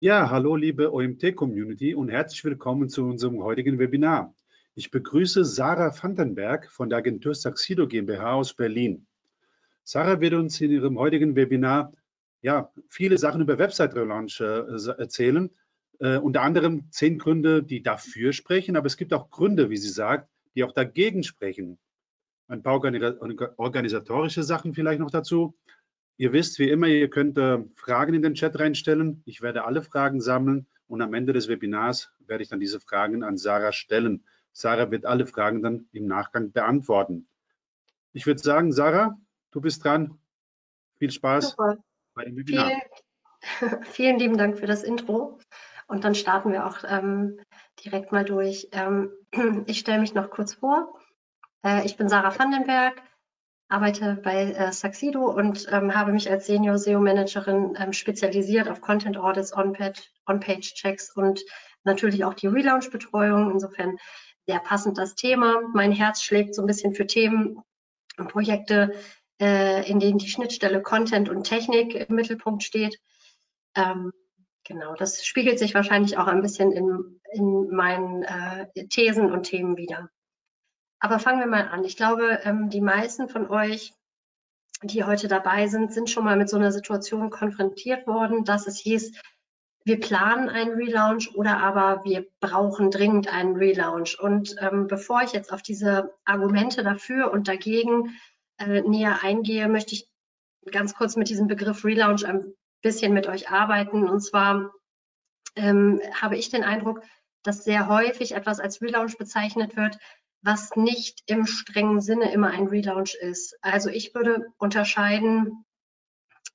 Ja, hallo liebe OMT-Community und herzlich willkommen zu unserem heutigen Webinar. Ich begrüße Sarah Vandenberg von der Agentur Saxido GmbH aus Berlin. Sarah wird uns in ihrem heutigen Webinar ja, viele Sachen über Website-Relaunch äh, erzählen, äh, unter anderem zehn Gründe, die dafür sprechen, aber es gibt auch Gründe, wie sie sagt, die auch dagegen sprechen. Ein paar organisatorische Sachen vielleicht noch dazu Ihr wisst, wie immer, ihr könnt äh, Fragen in den Chat reinstellen. Ich werde alle Fragen sammeln und am Ende des Webinars werde ich dann diese Fragen an Sarah stellen. Sarah wird alle Fragen dann im Nachgang beantworten. Ich würde sagen, Sarah, du bist dran. Viel Spaß Super. bei dem Webinar. Vielen, vielen, lieben Dank für das Intro. Und dann starten wir auch ähm, direkt mal durch. Ähm, ich stelle mich noch kurz vor. Äh, ich bin Sarah Vandenberg arbeite bei äh, Saxido und ähm, habe mich als Senior SEO Managerin ähm, spezialisiert auf Content Audits, On-Page Checks und natürlich auch die Relaunch Betreuung. Insofern sehr passend das Thema. Mein Herz schlägt so ein bisschen für Themen und Projekte, äh, in denen die Schnittstelle Content und Technik im Mittelpunkt steht. Ähm, genau, das spiegelt sich wahrscheinlich auch ein bisschen in, in meinen äh, Thesen und Themen wieder. Aber fangen wir mal an. Ich glaube, ähm, die meisten von euch, die heute dabei sind, sind schon mal mit so einer Situation konfrontiert worden, dass es hieß, wir planen einen Relaunch oder aber wir brauchen dringend einen Relaunch. Und ähm, bevor ich jetzt auf diese Argumente dafür und dagegen äh, näher eingehe, möchte ich ganz kurz mit diesem Begriff Relaunch ein bisschen mit euch arbeiten. Und zwar ähm, habe ich den Eindruck, dass sehr häufig etwas als Relaunch bezeichnet wird, was nicht im strengen Sinne immer ein Relaunch ist. Also ich würde unterscheiden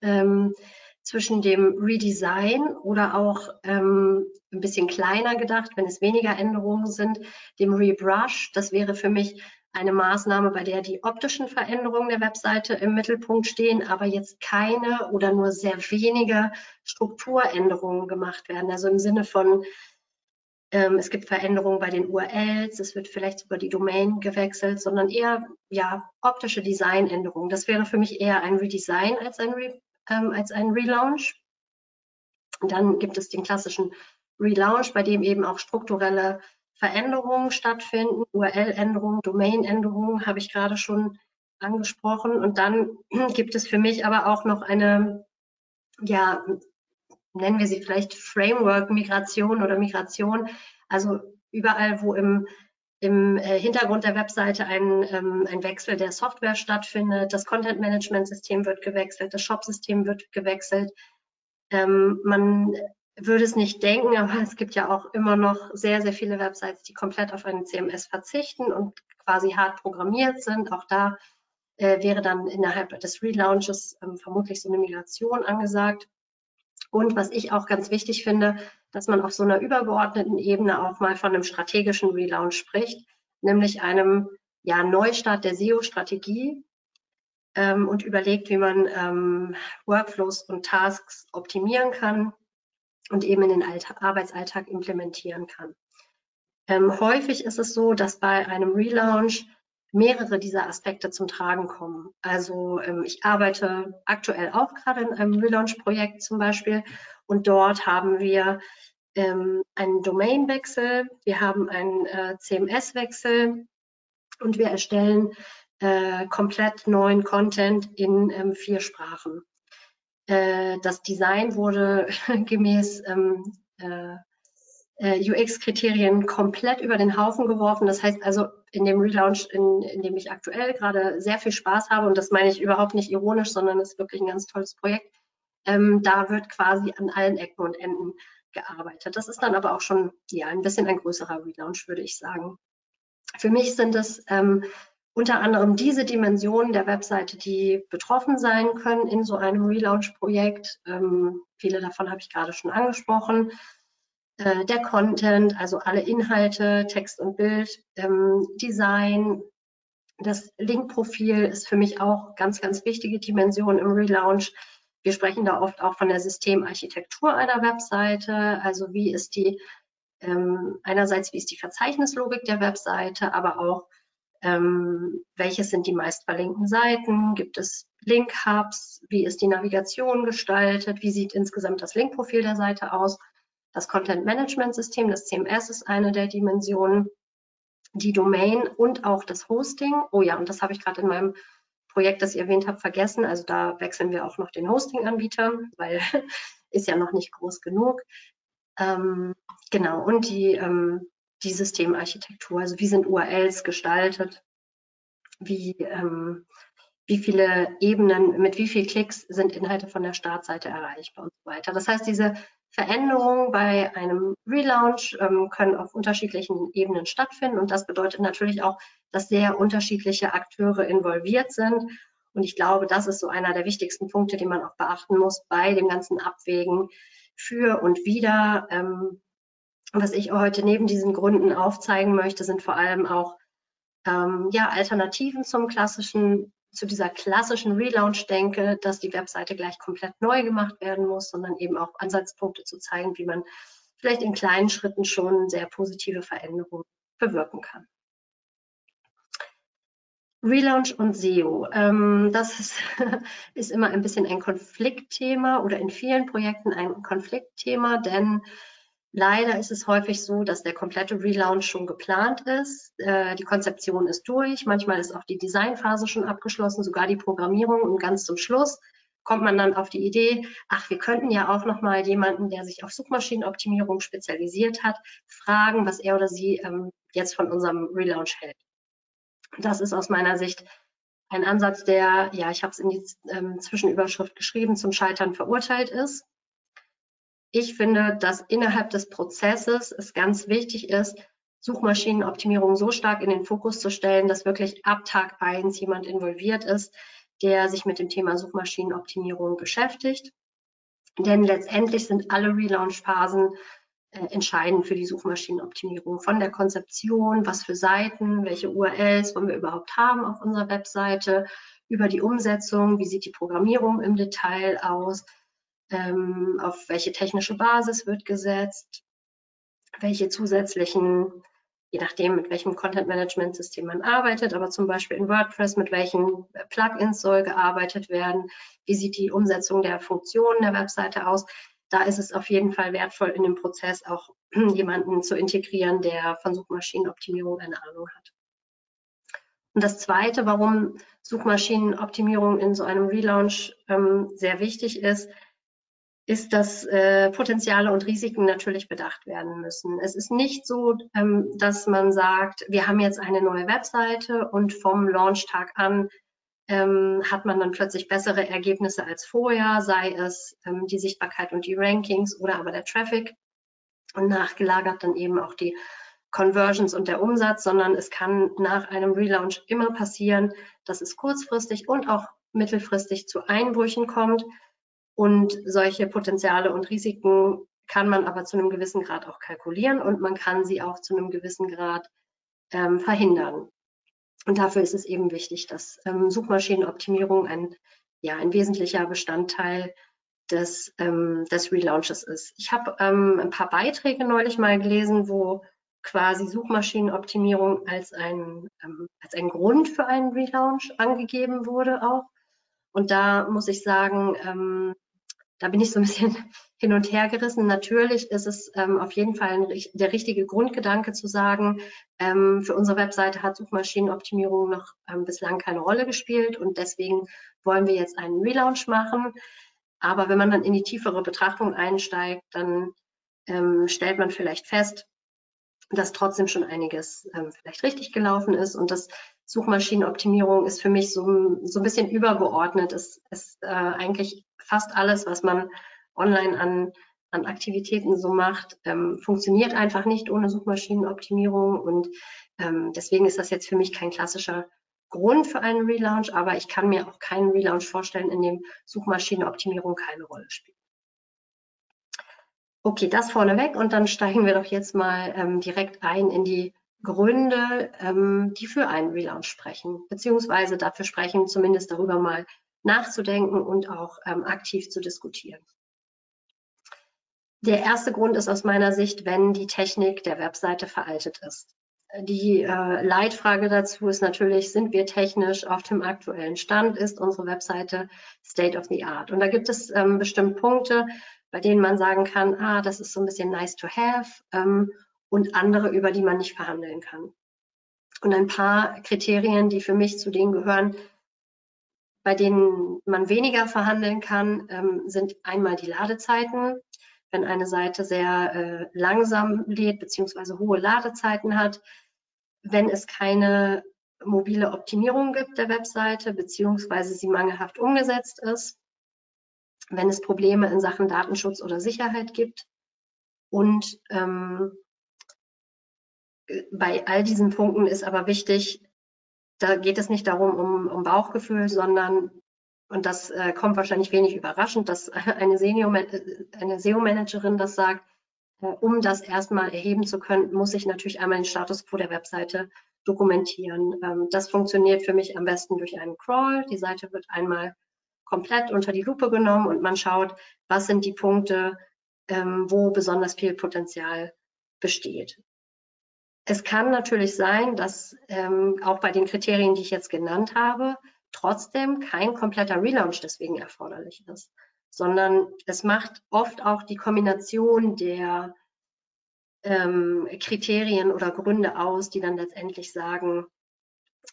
ähm, zwischen dem Redesign oder auch ähm, ein bisschen kleiner gedacht, wenn es weniger Änderungen sind, dem Rebrush. Das wäre für mich eine Maßnahme, bei der die optischen Veränderungen der Webseite im Mittelpunkt stehen, aber jetzt keine oder nur sehr wenige Strukturänderungen gemacht werden. Also im Sinne von ähm, es gibt Veränderungen bei den URLs, es wird vielleicht sogar die Domain gewechselt, sondern eher ja, optische Designänderungen. Das wäre für mich eher ein Redesign als ein, Re, ähm, als ein Relaunch. Und dann gibt es den klassischen Relaunch, bei dem eben auch strukturelle Veränderungen stattfinden, URL-Änderungen, Domain-Änderungen habe ich gerade schon angesprochen. Und dann gibt es für mich aber auch noch eine ja, nennen wir sie vielleicht Framework-Migration oder Migration. Also überall, wo im, im äh, Hintergrund der Webseite ein, ähm, ein Wechsel der Software stattfindet, das Content-Management-System wird gewechselt, das Shop-System wird gewechselt. Ähm, man würde es nicht denken, aber es gibt ja auch immer noch sehr, sehr viele Websites, die komplett auf einen CMS verzichten und quasi hart programmiert sind. Auch da äh, wäre dann innerhalb des Relaunches ähm, vermutlich so eine Migration angesagt. Und was ich auch ganz wichtig finde, dass man auf so einer übergeordneten Ebene auch mal von einem strategischen Relaunch spricht, nämlich einem ja, Neustart der SEO-Strategie ähm, und überlegt, wie man ähm, Workflows und Tasks optimieren kann und eben in den Alltag, Arbeitsalltag implementieren kann. Ähm, häufig ist es so, dass bei einem Relaunch mehrere dieser Aspekte zum Tragen kommen. Also ähm, ich arbeite aktuell auch gerade in einem Relaunch-Projekt zum Beispiel und dort haben wir ähm, einen Domainwechsel, wir haben einen äh, CMS-Wechsel und wir erstellen äh, komplett neuen Content in ähm, vier Sprachen. Äh, das Design wurde gemäß ähm, äh, UX-Kriterien komplett über den Haufen geworfen. Das heißt also, in dem Relaunch, in, in dem ich aktuell gerade sehr viel Spaß habe, und das meine ich überhaupt nicht ironisch, sondern es ist wirklich ein ganz tolles Projekt, ähm, da wird quasi an allen Ecken und Enden gearbeitet. Das ist dann aber auch schon ja, ein bisschen ein größerer Relaunch, würde ich sagen. Für mich sind es ähm, unter anderem diese Dimensionen der Webseite, die betroffen sein können in so einem Relaunch-Projekt. Ähm, viele davon habe ich gerade schon angesprochen. Äh, der Content, also alle Inhalte, Text und Bild, ähm, Design. Das Linkprofil ist für mich auch ganz, ganz wichtige Dimension im Relaunch. Wir sprechen da oft auch von der Systemarchitektur einer Webseite. Also wie ist die, ähm, einerseits wie ist die Verzeichnislogik der Webseite, aber auch ähm, welches sind die meist verlinkten Seiten? Gibt es Link-Hubs? Wie ist die Navigation gestaltet? Wie sieht insgesamt das Linkprofil der Seite aus? Das Content Management System, das CMS ist eine der Dimensionen, die Domain und auch das Hosting. Oh ja, und das habe ich gerade in meinem Projekt, das ihr erwähnt habt, vergessen. Also da wechseln wir auch noch den Hosting-Anbieter, weil ist ja noch nicht groß genug. Ähm, genau, und die, ähm, die Systemarchitektur, also wie sind URLs gestaltet, wie, ähm, wie viele Ebenen, mit wie vielen Klicks sind Inhalte von der Startseite erreichbar und so weiter. Das heißt, diese Veränderungen bei einem Relaunch ähm, können auf unterschiedlichen Ebenen stattfinden und das bedeutet natürlich auch, dass sehr unterschiedliche Akteure involviert sind. Und ich glaube, das ist so einer der wichtigsten Punkte, die man auch beachten muss bei dem ganzen Abwägen für und wieder. Ähm, was ich heute neben diesen Gründen aufzeigen möchte, sind vor allem auch ähm, ja, Alternativen zum klassischen zu dieser klassischen Relaunch denke, dass die Webseite gleich komplett neu gemacht werden muss, sondern eben auch Ansatzpunkte zu zeigen, wie man vielleicht in kleinen Schritten schon sehr positive Veränderungen bewirken kann. Relaunch und SEO. Ähm, das ist, immer ein bisschen ein Konfliktthema oder in vielen Projekten ein Konfliktthema, denn Leider ist es häufig so, dass der komplette Relaunch schon geplant ist. Äh, die Konzeption ist durch. Manchmal ist auch die Designphase schon abgeschlossen, sogar die Programmierung. Und ganz zum Schluss kommt man dann auf die Idee, ach, wir könnten ja auch noch mal jemanden, der sich auf Suchmaschinenoptimierung spezialisiert hat, fragen, was er oder sie ähm, jetzt von unserem Relaunch hält. Das ist aus meiner Sicht ein Ansatz, der, ja, ich habe es in die ähm, Zwischenüberschrift geschrieben, zum Scheitern verurteilt ist. Ich finde, dass innerhalb des Prozesses es ganz wichtig ist, Suchmaschinenoptimierung so stark in den Fokus zu stellen, dass wirklich ab Tag eins jemand involviert ist, der sich mit dem Thema Suchmaschinenoptimierung beschäftigt. Denn letztendlich sind alle Relaunch-Phasen äh, entscheidend für die Suchmaschinenoptimierung. Von der Konzeption, was für Seiten, welche URLs wollen wir überhaupt haben auf unserer Webseite, über die Umsetzung, wie sieht die Programmierung im Detail aus, ähm, auf welche technische Basis wird gesetzt, welche zusätzlichen, je nachdem, mit welchem Content-Management-System man arbeitet, aber zum Beispiel in WordPress, mit welchen Plugins soll gearbeitet werden, wie sieht die Umsetzung der Funktionen der Webseite aus. Da ist es auf jeden Fall wertvoll, in dem Prozess auch jemanden zu integrieren, der von Suchmaschinenoptimierung eine Ahnung hat. Und das Zweite, warum Suchmaschinenoptimierung in so einem Relaunch ähm, sehr wichtig ist, ist, dass äh, Potenziale und Risiken natürlich bedacht werden müssen. Es ist nicht so, ähm, dass man sagt, wir haben jetzt eine neue Webseite und vom Launchtag an ähm, hat man dann plötzlich bessere Ergebnisse als vorher, sei es ähm, die Sichtbarkeit und die Rankings oder aber der Traffic und nachgelagert dann eben auch die Conversions und der Umsatz, sondern es kann nach einem Relaunch immer passieren, dass es kurzfristig und auch mittelfristig zu Einbrüchen kommt und solche Potenziale und Risiken kann man aber zu einem gewissen Grad auch kalkulieren und man kann sie auch zu einem gewissen Grad ähm, verhindern. Und dafür ist es eben wichtig, dass ähm, Suchmaschinenoptimierung ein, ja, ein wesentlicher Bestandteil des, ähm, des Relaunches ist. Ich habe ähm, ein paar Beiträge neulich mal gelesen, wo quasi Suchmaschinenoptimierung als ein, ähm, als ein Grund für einen Relaunch angegeben wurde auch. Und da muss ich sagen, ähm, da bin ich so ein bisschen hin und her gerissen. Natürlich ist es ähm, auf jeden Fall ein, der richtige Grundgedanke zu sagen, ähm, für unsere Webseite hat Suchmaschinenoptimierung noch ähm, bislang keine Rolle gespielt und deswegen wollen wir jetzt einen Relaunch machen. Aber wenn man dann in die tiefere Betrachtung einsteigt, dann ähm, stellt man vielleicht fest, dass trotzdem schon einiges ähm, vielleicht richtig gelaufen ist und das Suchmaschinenoptimierung ist für mich so, so ein bisschen übergeordnet. Es ist äh, eigentlich fast alles, was man online an, an Aktivitäten so macht, ähm, funktioniert einfach nicht ohne Suchmaschinenoptimierung. Und ähm, deswegen ist das jetzt für mich kein klassischer Grund für einen Relaunch, aber ich kann mir auch keinen Relaunch vorstellen, in dem Suchmaschinenoptimierung keine Rolle spielt. Okay, das vorneweg und dann steigen wir doch jetzt mal ähm, direkt ein in die Gründe, ähm, die für einen Relaunch sprechen, beziehungsweise dafür sprechen, zumindest darüber mal nachzudenken und auch ähm, aktiv zu diskutieren. Der erste Grund ist aus meiner Sicht, wenn die Technik der Webseite veraltet ist. Die äh, Leitfrage dazu ist natürlich, sind wir technisch auf dem aktuellen Stand? Ist unsere Webseite State of the Art? Und da gibt es ähm, bestimmt Punkte, bei denen man sagen kann, ah, das ist so ein bisschen nice to have ähm, und andere, über die man nicht verhandeln kann. Und ein paar Kriterien, die für mich zu denen gehören, bei denen man weniger verhandeln kann, ähm, sind einmal die Ladezeiten. Wenn eine Seite sehr äh, langsam lädt bzw. hohe Ladezeiten hat, wenn es keine mobile Optimierung gibt der Webseite beziehungsweise sie mangelhaft umgesetzt ist, wenn es Probleme in Sachen Datenschutz oder Sicherheit gibt und ähm, bei all diesen Punkten ist aber wichtig, da geht es nicht darum, um, um Bauchgefühl, sondern, und das äh, kommt wahrscheinlich wenig überraschend, dass eine, SEO-Managerin das sagt, äh, um das erstmal erheben zu können, muss ich natürlich einmal den Status quo der Webseite dokumentieren. Ähm, das funktioniert für mich am besten durch einen Crawl. Die Seite wird einmal komplett unter die Lupe genommen und man schaut, was sind die Punkte, ähm, wo besonders viel Potenzial besteht. Es kann natürlich sein, dass ähm, auch bei den Kriterien, die ich jetzt genannt habe, trotzdem kein kompletter Relaunch deswegen erforderlich ist, sondern es macht oft auch die Kombination der ähm, Kriterien oder Gründe aus, die dann letztendlich sagen,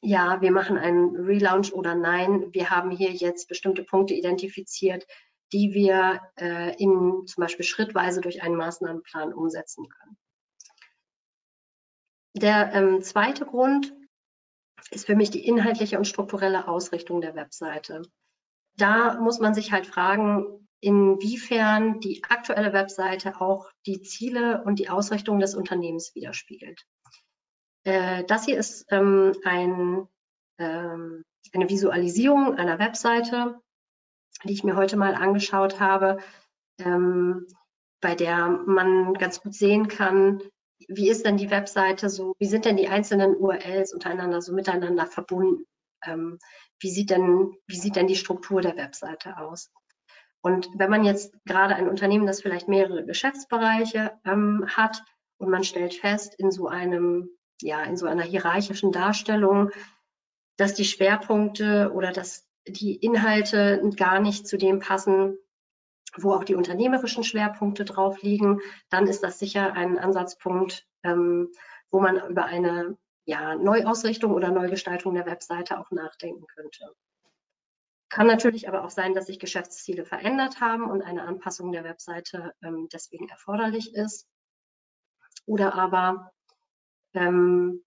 ja, wir machen einen Relaunch oder nein, wir haben hier jetzt bestimmte Punkte identifiziert, die wir äh, in zum Beispiel schrittweise durch einen Maßnahmenplan umsetzen können. Der ähm, zweite Grund ist für mich die inhaltliche und strukturelle Ausrichtung der Webseite. Da muss man sich halt fragen, inwiefern die aktuelle Webseite auch die Ziele und die Ausrichtung des Unternehmens widerspiegelt. Äh, das hier ist ähm, ein, ähm, eine Visualisierung einer Webseite, die ich mir heute mal angeschaut habe, ähm, bei der man ganz gut sehen kann, wie ist denn die Webseite so, wie sind denn die einzelnen URLs untereinander so miteinander verbunden? Ähm, wie, sieht denn, wie sieht denn die Struktur der Webseite aus? Und wenn man jetzt gerade ein Unternehmen, das vielleicht mehrere Geschäftsbereiche ähm, hat und man stellt fest in so einem, ja, in so einer hierarchischen Darstellung, dass die Schwerpunkte oder dass die Inhalte gar nicht zu dem passen, wo auch die unternehmerischen Schwerpunkte drauf liegen, dann ist das sicher ein Ansatzpunkt, ähm, wo man über eine ja, Neuausrichtung oder Neugestaltung der Webseite auch nachdenken könnte. Kann natürlich aber auch sein, dass sich Geschäftsziele verändert haben und eine Anpassung der Webseite ähm, deswegen erforderlich ist. Oder aber ähm,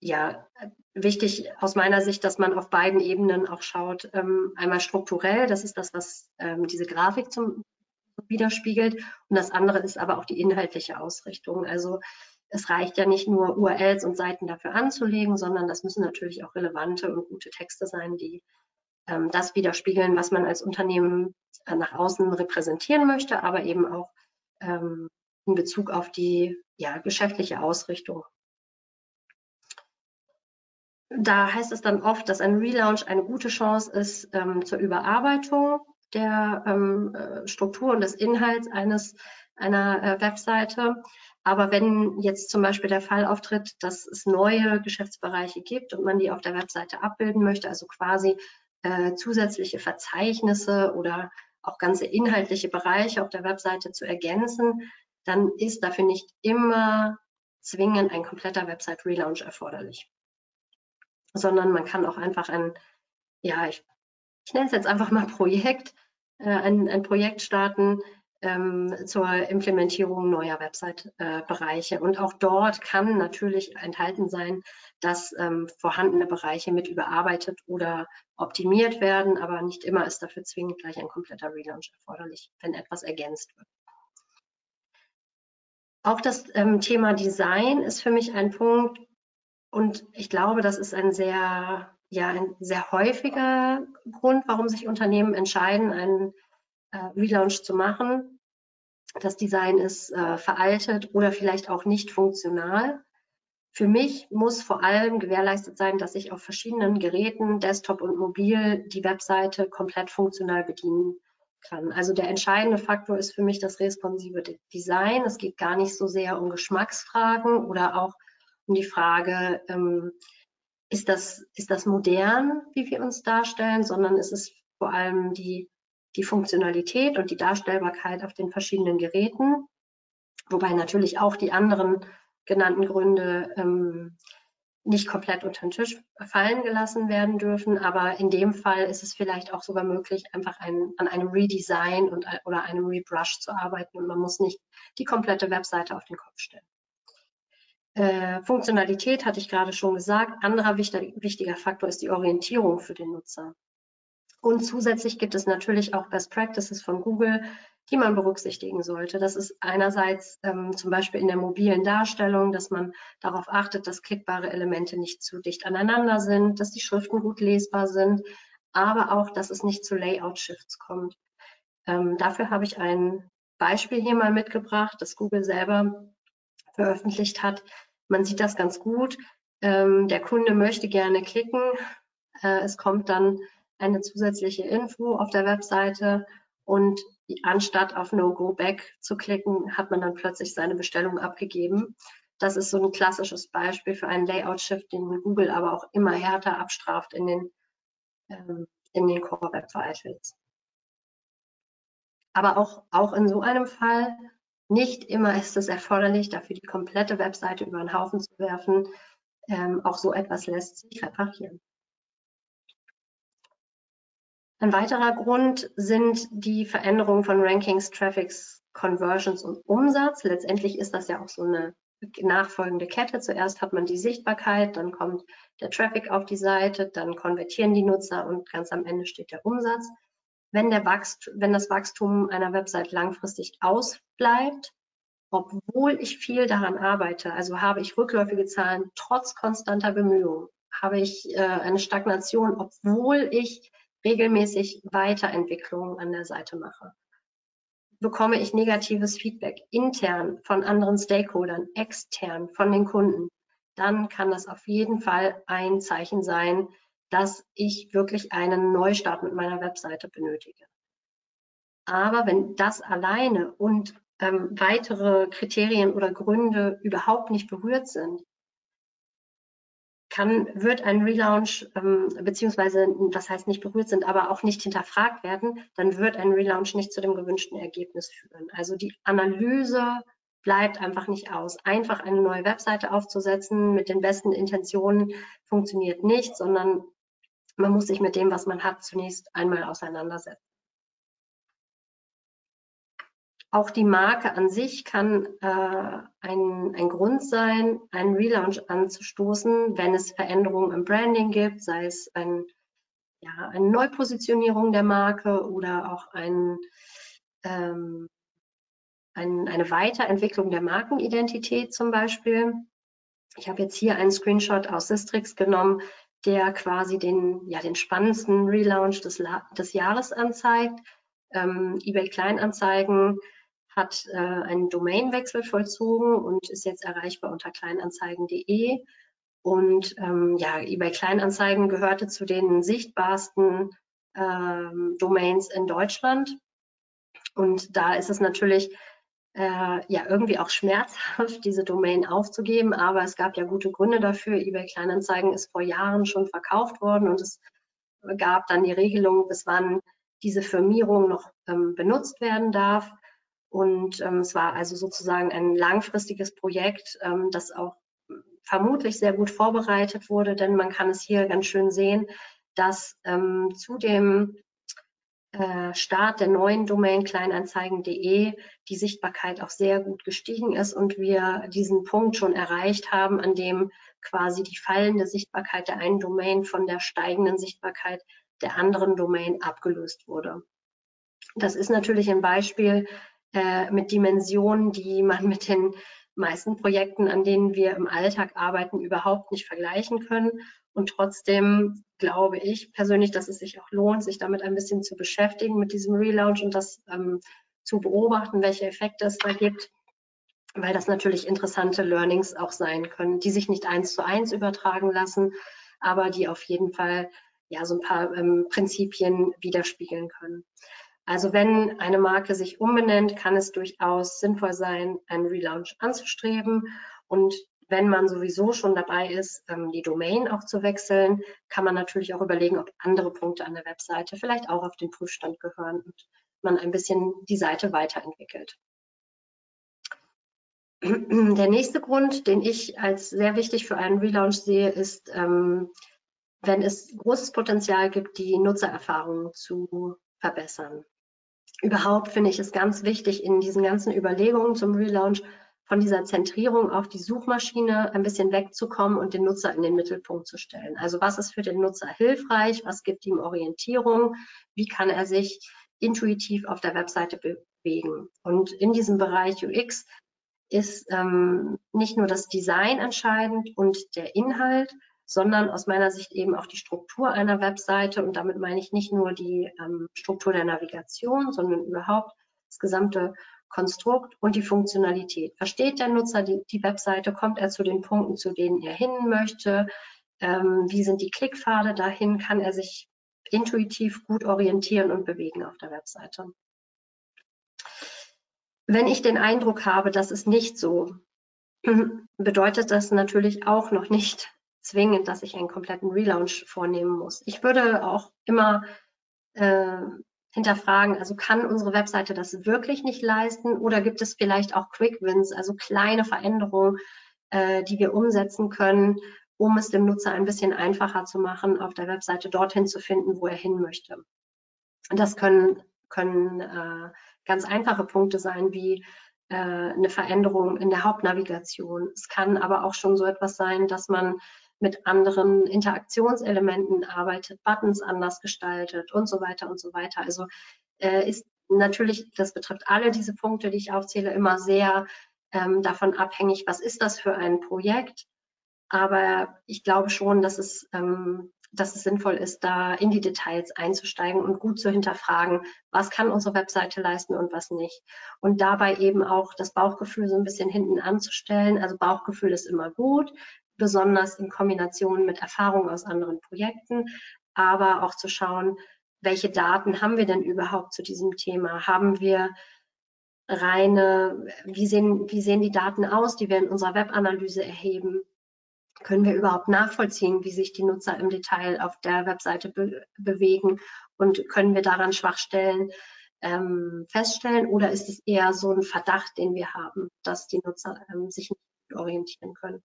ja, wichtig aus meiner Sicht, dass man auf beiden Ebenen auch schaut. Ähm, einmal strukturell, das ist das, was ähm, diese Grafik zum widerspiegelt. Und das andere ist aber auch die inhaltliche Ausrichtung. Also es reicht ja nicht nur URLs und Seiten dafür anzulegen, sondern das müssen natürlich auch relevante und gute Texte sein, die ähm, das widerspiegeln, was man als Unternehmen äh, nach außen repräsentieren möchte, aber eben auch ähm, in Bezug auf die ja, geschäftliche Ausrichtung da heißt es dann oft, dass ein Relaunch eine gute Chance ist ähm, zur Überarbeitung der ähm, äh, Struktur und des Inhalts eines einer äh, Webseite. Aber wenn jetzt zum Beispiel der Fall auftritt, dass es neue Geschäftsbereiche gibt und man die auf der Webseite abbilden möchte, also quasi äh, zusätzliche Verzeichnisse oder auch ganze inhaltliche Bereiche auf der Webseite zu ergänzen, dann ist dafür nicht immer zwingend ein kompletter Website-Relaunch erforderlich sondern man kann auch einfach ein, ja, ich, ich nenne es jetzt einfach mal Projekt, äh, ein, ein Projekt starten ähm, zur Implementierung neuer Website-Bereiche. Und auch dort kann natürlich enthalten sein, dass ähm, vorhandene Bereiche mit überarbeitet oder optimiert werden, aber nicht immer ist dafür zwingend gleich ein kompletter Relaunch erforderlich, wenn etwas ergänzt wird. Auch das ähm, Thema Design ist für mich ein Punkt, und ich glaube, das ist ein sehr, ja, ein sehr häufiger Grund, warum sich Unternehmen entscheiden, einen äh, Relaunch zu machen. Das Design ist äh, veraltet oder vielleicht auch nicht funktional. Für mich muss vor allem gewährleistet sein, dass ich auf verschiedenen Geräten, Desktop und Mobil, die Webseite komplett funktional bedienen kann. Also der entscheidende Faktor ist für mich das responsive Design. Es geht gar nicht so sehr um Geschmacksfragen oder auch um die Frage, ähm, ist, das, ist das modern, wie wir uns darstellen, sondern ist es vor allem die, die Funktionalität und die Darstellbarkeit auf den verschiedenen Geräten, wobei natürlich auch die anderen genannten Gründe ähm, nicht komplett unter den Tisch fallen gelassen werden dürfen. Aber in dem Fall ist es vielleicht auch sogar möglich, einfach ein, an einem Redesign und, oder einem Rebrush zu arbeiten und man muss nicht die komplette Webseite auf den Kopf stellen. Äh, Funktionalität hatte ich gerade schon gesagt. Anderer wichtig, wichtiger Faktor ist die Orientierung für den Nutzer. Und zusätzlich gibt es natürlich auch Best Practices von Google, die man berücksichtigen sollte. Das ist einerseits ähm, zum Beispiel in der mobilen Darstellung, dass man darauf achtet, dass klickbare Elemente nicht zu dicht aneinander sind, dass die Schriften gut lesbar sind, aber auch, dass es nicht zu Layout-Shifts kommt. Ähm, dafür habe ich ein Beispiel hier mal mitgebracht, das Google selber veröffentlicht hat. Man sieht das ganz gut. Ähm, der Kunde möchte gerne klicken. Äh, es kommt dann eine zusätzliche Info auf der Webseite und anstatt auf No Go Back zu klicken, hat man dann plötzlich seine Bestellung abgegeben. Das ist so ein klassisches Beispiel für einen Layout-Shift, den Google aber auch immer härter abstraft in den, ähm, in den Core Web Vitals. Aber auch, auch in so einem Fall, nicht immer ist es erforderlich, dafür die komplette Webseite über den Haufen zu werfen. Ähm, auch so etwas lässt sich reparieren. Ein weiterer Grund sind die Veränderungen von Rankings, Traffics, Conversions und Umsatz. Letztendlich ist das ja auch so eine nachfolgende Kette. Zuerst hat man die Sichtbarkeit, dann kommt der Traffic auf die Seite, dann konvertieren die Nutzer und ganz am Ende steht der Umsatz. Wenn, der Wachstum, wenn das Wachstum einer Website langfristig ausbleibt, obwohl ich viel daran arbeite, also habe ich rückläufige Zahlen trotz konstanter Bemühungen, habe ich äh, eine Stagnation, obwohl ich regelmäßig Weiterentwicklungen an der Seite mache. Bekomme ich negatives Feedback intern von anderen Stakeholdern, extern von den Kunden, dann kann das auf jeden Fall ein Zeichen sein, dass ich wirklich einen Neustart mit meiner Webseite benötige. Aber wenn das alleine und ähm, weitere Kriterien oder Gründe überhaupt nicht berührt sind, kann, wird ein Relaunch, ähm, beziehungsweise, das heißt nicht berührt sind, aber auch nicht hinterfragt werden, dann wird ein Relaunch nicht zu dem gewünschten Ergebnis führen. Also die Analyse bleibt einfach nicht aus. Einfach eine neue Webseite aufzusetzen mit den besten Intentionen funktioniert nicht, sondern man muss sich mit dem, was man hat, zunächst einmal auseinandersetzen. Auch die Marke an sich kann äh, ein, ein Grund sein, einen Relaunch anzustoßen, wenn es Veränderungen im Branding gibt, sei es ein, ja, eine Neupositionierung der Marke oder auch ein, ähm, ein, eine Weiterentwicklung der Markenidentität zum Beispiel. Ich habe jetzt hier einen Screenshot aus Sistrix genommen, der quasi den, ja, den spannendsten Relaunch des, des Jahres anzeigt. Ähm, eBay Kleinanzeigen hat äh, einen Domainwechsel vollzogen und ist jetzt erreichbar unter kleinanzeigen.de. Und ähm, ja, eBay Kleinanzeigen gehörte zu den sichtbarsten ähm, Domains in Deutschland. Und da ist es natürlich äh, ja irgendwie auch schmerzhaft, diese Domain aufzugeben, aber es gab ja gute Gründe dafür. eBay Kleinanzeigen ist vor Jahren schon verkauft worden und es gab dann die Regelung, bis wann diese Firmierung noch ähm, benutzt werden darf. Und ähm, es war also sozusagen ein langfristiges Projekt, ähm, das auch vermutlich sehr gut vorbereitet wurde, denn man kann es hier ganz schön sehen, dass ähm, zu dem äh, Start der neuen Domain kleinanzeigen.de die Sichtbarkeit auch sehr gut gestiegen ist und wir diesen Punkt schon erreicht haben, an dem quasi die fallende Sichtbarkeit der einen Domain von der steigenden Sichtbarkeit der anderen Domain abgelöst wurde. Das ist natürlich ein Beispiel, äh, mit Dimensionen, die man mit den meisten Projekten, an denen wir im Alltag arbeiten, überhaupt nicht vergleichen können. Und trotzdem glaube ich persönlich, dass es sich auch lohnt, sich damit ein bisschen zu beschäftigen mit diesem Relaunch und das ähm, zu beobachten, welche Effekte es da gibt, weil das natürlich interessante Learnings auch sein können, die sich nicht eins zu eins übertragen lassen, aber die auf jeden Fall ja so ein paar ähm, Prinzipien widerspiegeln können. Also wenn eine Marke sich umbenennt, kann es durchaus sinnvoll sein, einen Relaunch anzustreben. Und wenn man sowieso schon dabei ist, ähm, die Domain auch zu wechseln, kann man natürlich auch überlegen, ob andere Punkte an der Webseite vielleicht auch auf den Prüfstand gehören und man ein bisschen die Seite weiterentwickelt. Der nächste Grund, den ich als sehr wichtig für einen Relaunch sehe, ist, ähm, wenn es großes Potenzial gibt, die Nutzererfahrung zu verbessern. Überhaupt finde ich es ganz wichtig, in diesen ganzen Überlegungen zum Relaunch von dieser Zentrierung auf die Suchmaschine ein bisschen wegzukommen und den Nutzer in den Mittelpunkt zu stellen. Also was ist für den Nutzer hilfreich? Was gibt ihm Orientierung? Wie kann er sich intuitiv auf der Webseite bewegen? Und in diesem Bereich UX ist ähm, nicht nur das Design entscheidend und der Inhalt, sondern aus meiner Sicht eben auch die Struktur einer Webseite. Und damit meine ich nicht nur die ähm, Struktur der Navigation, sondern überhaupt das gesamte Konstrukt und die Funktionalität. Versteht der Nutzer die, die Webseite? Kommt er zu den Punkten, zu denen er hin möchte? Ähm, wie sind die Klickpfade dahin? Kann er sich intuitiv gut orientieren und bewegen auf der Webseite? Wenn ich den Eindruck habe, das ist nicht so, bedeutet das natürlich auch noch nicht zwingend, dass ich einen kompletten Relaunch vornehmen muss. Ich würde auch immer äh, hinterfragen, also kann unsere Webseite das wirklich nicht leisten oder gibt es vielleicht auch Quick Wins, also kleine Veränderungen, äh, die wir umsetzen können, um es dem Nutzer ein bisschen einfacher zu machen, auf der Webseite dorthin zu finden, wo er hin möchte. Das können, können äh, ganz einfache Punkte sein, wie äh, eine Veränderung in der Hauptnavigation. Es kann aber auch schon so etwas sein, dass man mit anderen Interaktionselementen arbeitet, Buttons anders gestaltet und so weiter und so weiter. Also äh, ist natürlich, das betrifft alle diese Punkte, die ich aufzähle, immer sehr ähm, davon abhängig, was ist das für ein Projekt. Aber ich glaube schon, dass es, ähm, dass es sinnvoll ist, da in die Details einzusteigen und gut zu hinterfragen, was kann unsere Webseite leisten und was nicht. Und dabei eben auch das Bauchgefühl so ein bisschen hinten anzustellen. Also Bauchgefühl ist immer gut, besonders in Kombination mit Erfahrungen aus anderen Projekten, aber auch zu schauen, welche Daten haben wir denn überhaupt zu diesem Thema? Haben wir reine, wie sehen, wie sehen die Daten aus, die wir in unserer Webanalyse erheben? Können wir überhaupt nachvollziehen, wie sich die Nutzer im Detail auf der Webseite be bewegen und können wir daran Schwachstellen ähm, feststellen oder ist es eher so ein Verdacht, den wir haben, dass die Nutzer ähm, sich nicht orientieren können?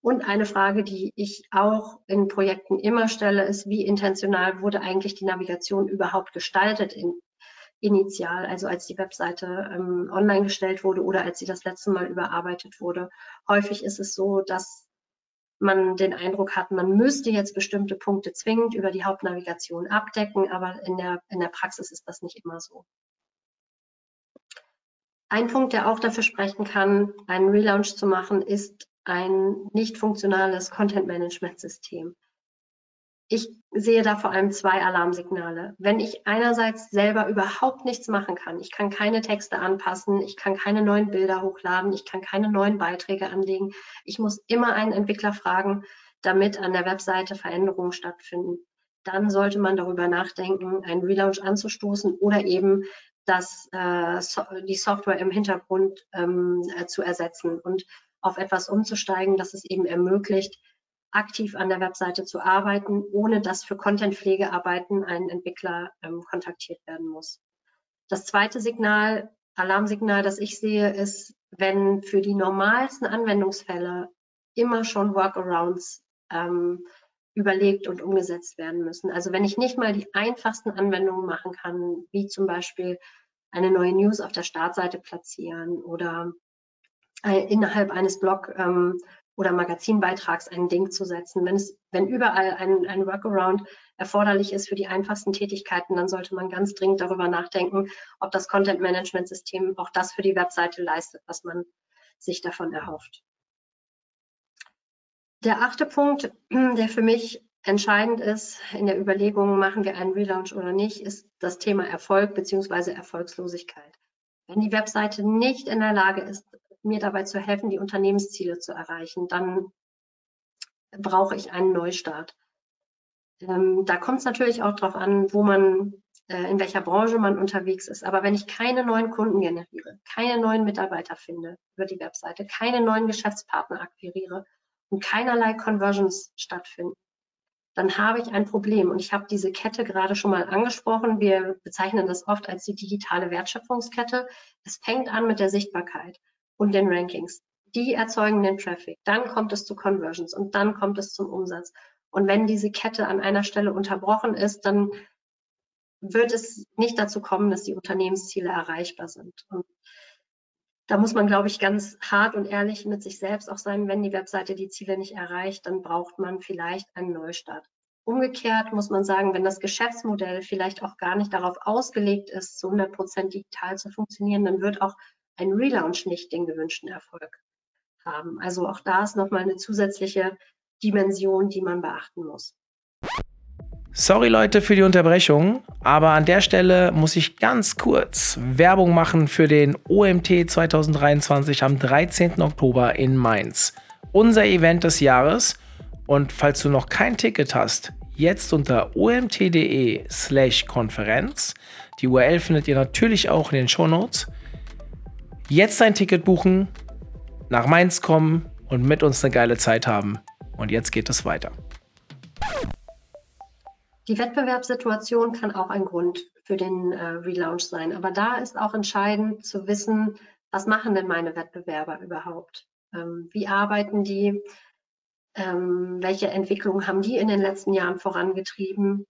Und eine Frage, die ich auch in Projekten immer stelle, ist, wie intentional wurde eigentlich die Navigation überhaupt gestaltet in, initial, also als die Webseite ähm, online gestellt wurde oder als sie das letzte Mal überarbeitet wurde. Häufig ist es so, dass man den Eindruck hat, man müsste jetzt bestimmte Punkte zwingend über die Hauptnavigation abdecken, aber in der, in der Praxis ist das nicht immer so. Ein Punkt, der auch dafür sprechen kann, einen Relaunch zu machen, ist ein nicht funktionales Content-Management-System. Ich sehe da vor allem zwei Alarmsignale. Wenn ich einerseits selber überhaupt nichts machen kann, ich kann keine Texte anpassen, ich kann keine neuen Bilder hochladen, ich kann keine neuen Beiträge anlegen, ich muss immer einen Entwickler fragen, damit an der Webseite Veränderungen stattfinden. Dann sollte man darüber nachdenken, einen Relaunch anzustoßen oder eben das, äh, so, die Software im Hintergrund ähm, äh, zu ersetzen. Und auf etwas umzusteigen, das es eben ermöglicht, aktiv an der Webseite zu arbeiten, ohne dass für Contentpflegearbeiten ein Entwickler ähm, kontaktiert werden muss. Das zweite Signal, Alarmsignal, das ich sehe, ist, wenn für die normalsten Anwendungsfälle immer schon Workarounds ähm, überlegt und umgesetzt werden müssen. Also wenn ich nicht mal die einfachsten Anwendungen machen kann, wie zum Beispiel eine neue News auf der Startseite platzieren oder innerhalb eines Blog- ähm, oder Magazinbeitrags einen Ding zu setzen. Wenn, es, wenn überall ein, ein Workaround erforderlich ist für die einfachsten Tätigkeiten, dann sollte man ganz dringend darüber nachdenken, ob das Content-Management-System auch das für die Webseite leistet, was man sich davon erhofft. Der achte Punkt, der für mich entscheidend ist in der Überlegung, machen wir einen Relaunch oder nicht, ist das Thema Erfolg bzw. Erfolgslosigkeit. Wenn die Webseite nicht in der Lage ist, mir dabei zu helfen, die Unternehmensziele zu erreichen, dann brauche ich einen Neustart. Ähm, da kommt es natürlich auch darauf an, wo man, äh, in welcher Branche man unterwegs ist. Aber wenn ich keine neuen Kunden generiere, keine neuen Mitarbeiter finde über die Webseite, keine neuen Geschäftspartner akquiriere und keinerlei Conversions stattfinden, dann habe ich ein Problem. Und ich habe diese Kette gerade schon mal angesprochen. Wir bezeichnen das oft als die digitale Wertschöpfungskette. Es fängt an mit der Sichtbarkeit und den Rankings. Die erzeugen den Traffic. Dann kommt es zu Conversions und dann kommt es zum Umsatz. Und wenn diese Kette an einer Stelle unterbrochen ist, dann wird es nicht dazu kommen, dass die Unternehmensziele erreichbar sind. Und da muss man, glaube ich, ganz hart und ehrlich mit sich selbst auch sein. Wenn die Webseite die Ziele nicht erreicht, dann braucht man vielleicht einen Neustart. Umgekehrt muss man sagen, wenn das Geschäftsmodell vielleicht auch gar nicht darauf ausgelegt ist, zu 100 Prozent digital zu funktionieren, dann wird auch ein Relaunch nicht den gewünschten Erfolg haben. Also auch da ist nochmal eine zusätzliche Dimension, die man beachten muss. Sorry Leute für die Unterbrechung, aber an der Stelle muss ich ganz kurz Werbung machen für den OMT 2023 am 13. Oktober in Mainz. Unser Event des Jahres. Und falls du noch kein Ticket hast, jetzt unter omt.de slash Konferenz. Die URL findet ihr natürlich auch in den Show Notes. Jetzt ein Ticket buchen, nach Mainz kommen und mit uns eine geile Zeit haben. Und jetzt geht es weiter. Die Wettbewerbssituation kann auch ein Grund für den äh, Relaunch sein. Aber da ist auch entscheidend zu wissen, was machen denn meine Wettbewerber überhaupt? Ähm, wie arbeiten die? Ähm, welche Entwicklungen haben die in den letzten Jahren vorangetrieben?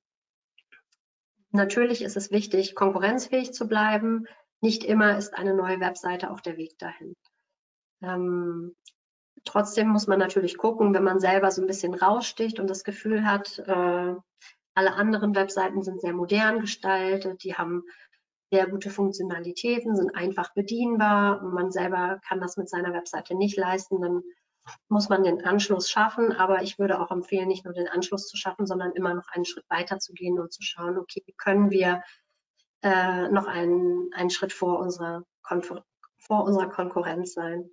Natürlich ist es wichtig, konkurrenzfähig zu bleiben. Nicht immer ist eine neue Webseite auch der Weg dahin. Ähm, trotzdem muss man natürlich gucken, wenn man selber so ein bisschen raussticht und das Gefühl hat, äh, alle anderen Webseiten sind sehr modern gestaltet, die haben sehr gute Funktionalitäten, sind einfach bedienbar und man selber kann das mit seiner Webseite nicht leisten, dann muss man den Anschluss schaffen. Aber ich würde auch empfehlen, nicht nur den Anschluss zu schaffen, sondern immer noch einen Schritt weiter zu gehen und zu schauen, okay, können wir äh, noch einen, einen Schritt vor unserer, vor unserer Konkurrenz sein.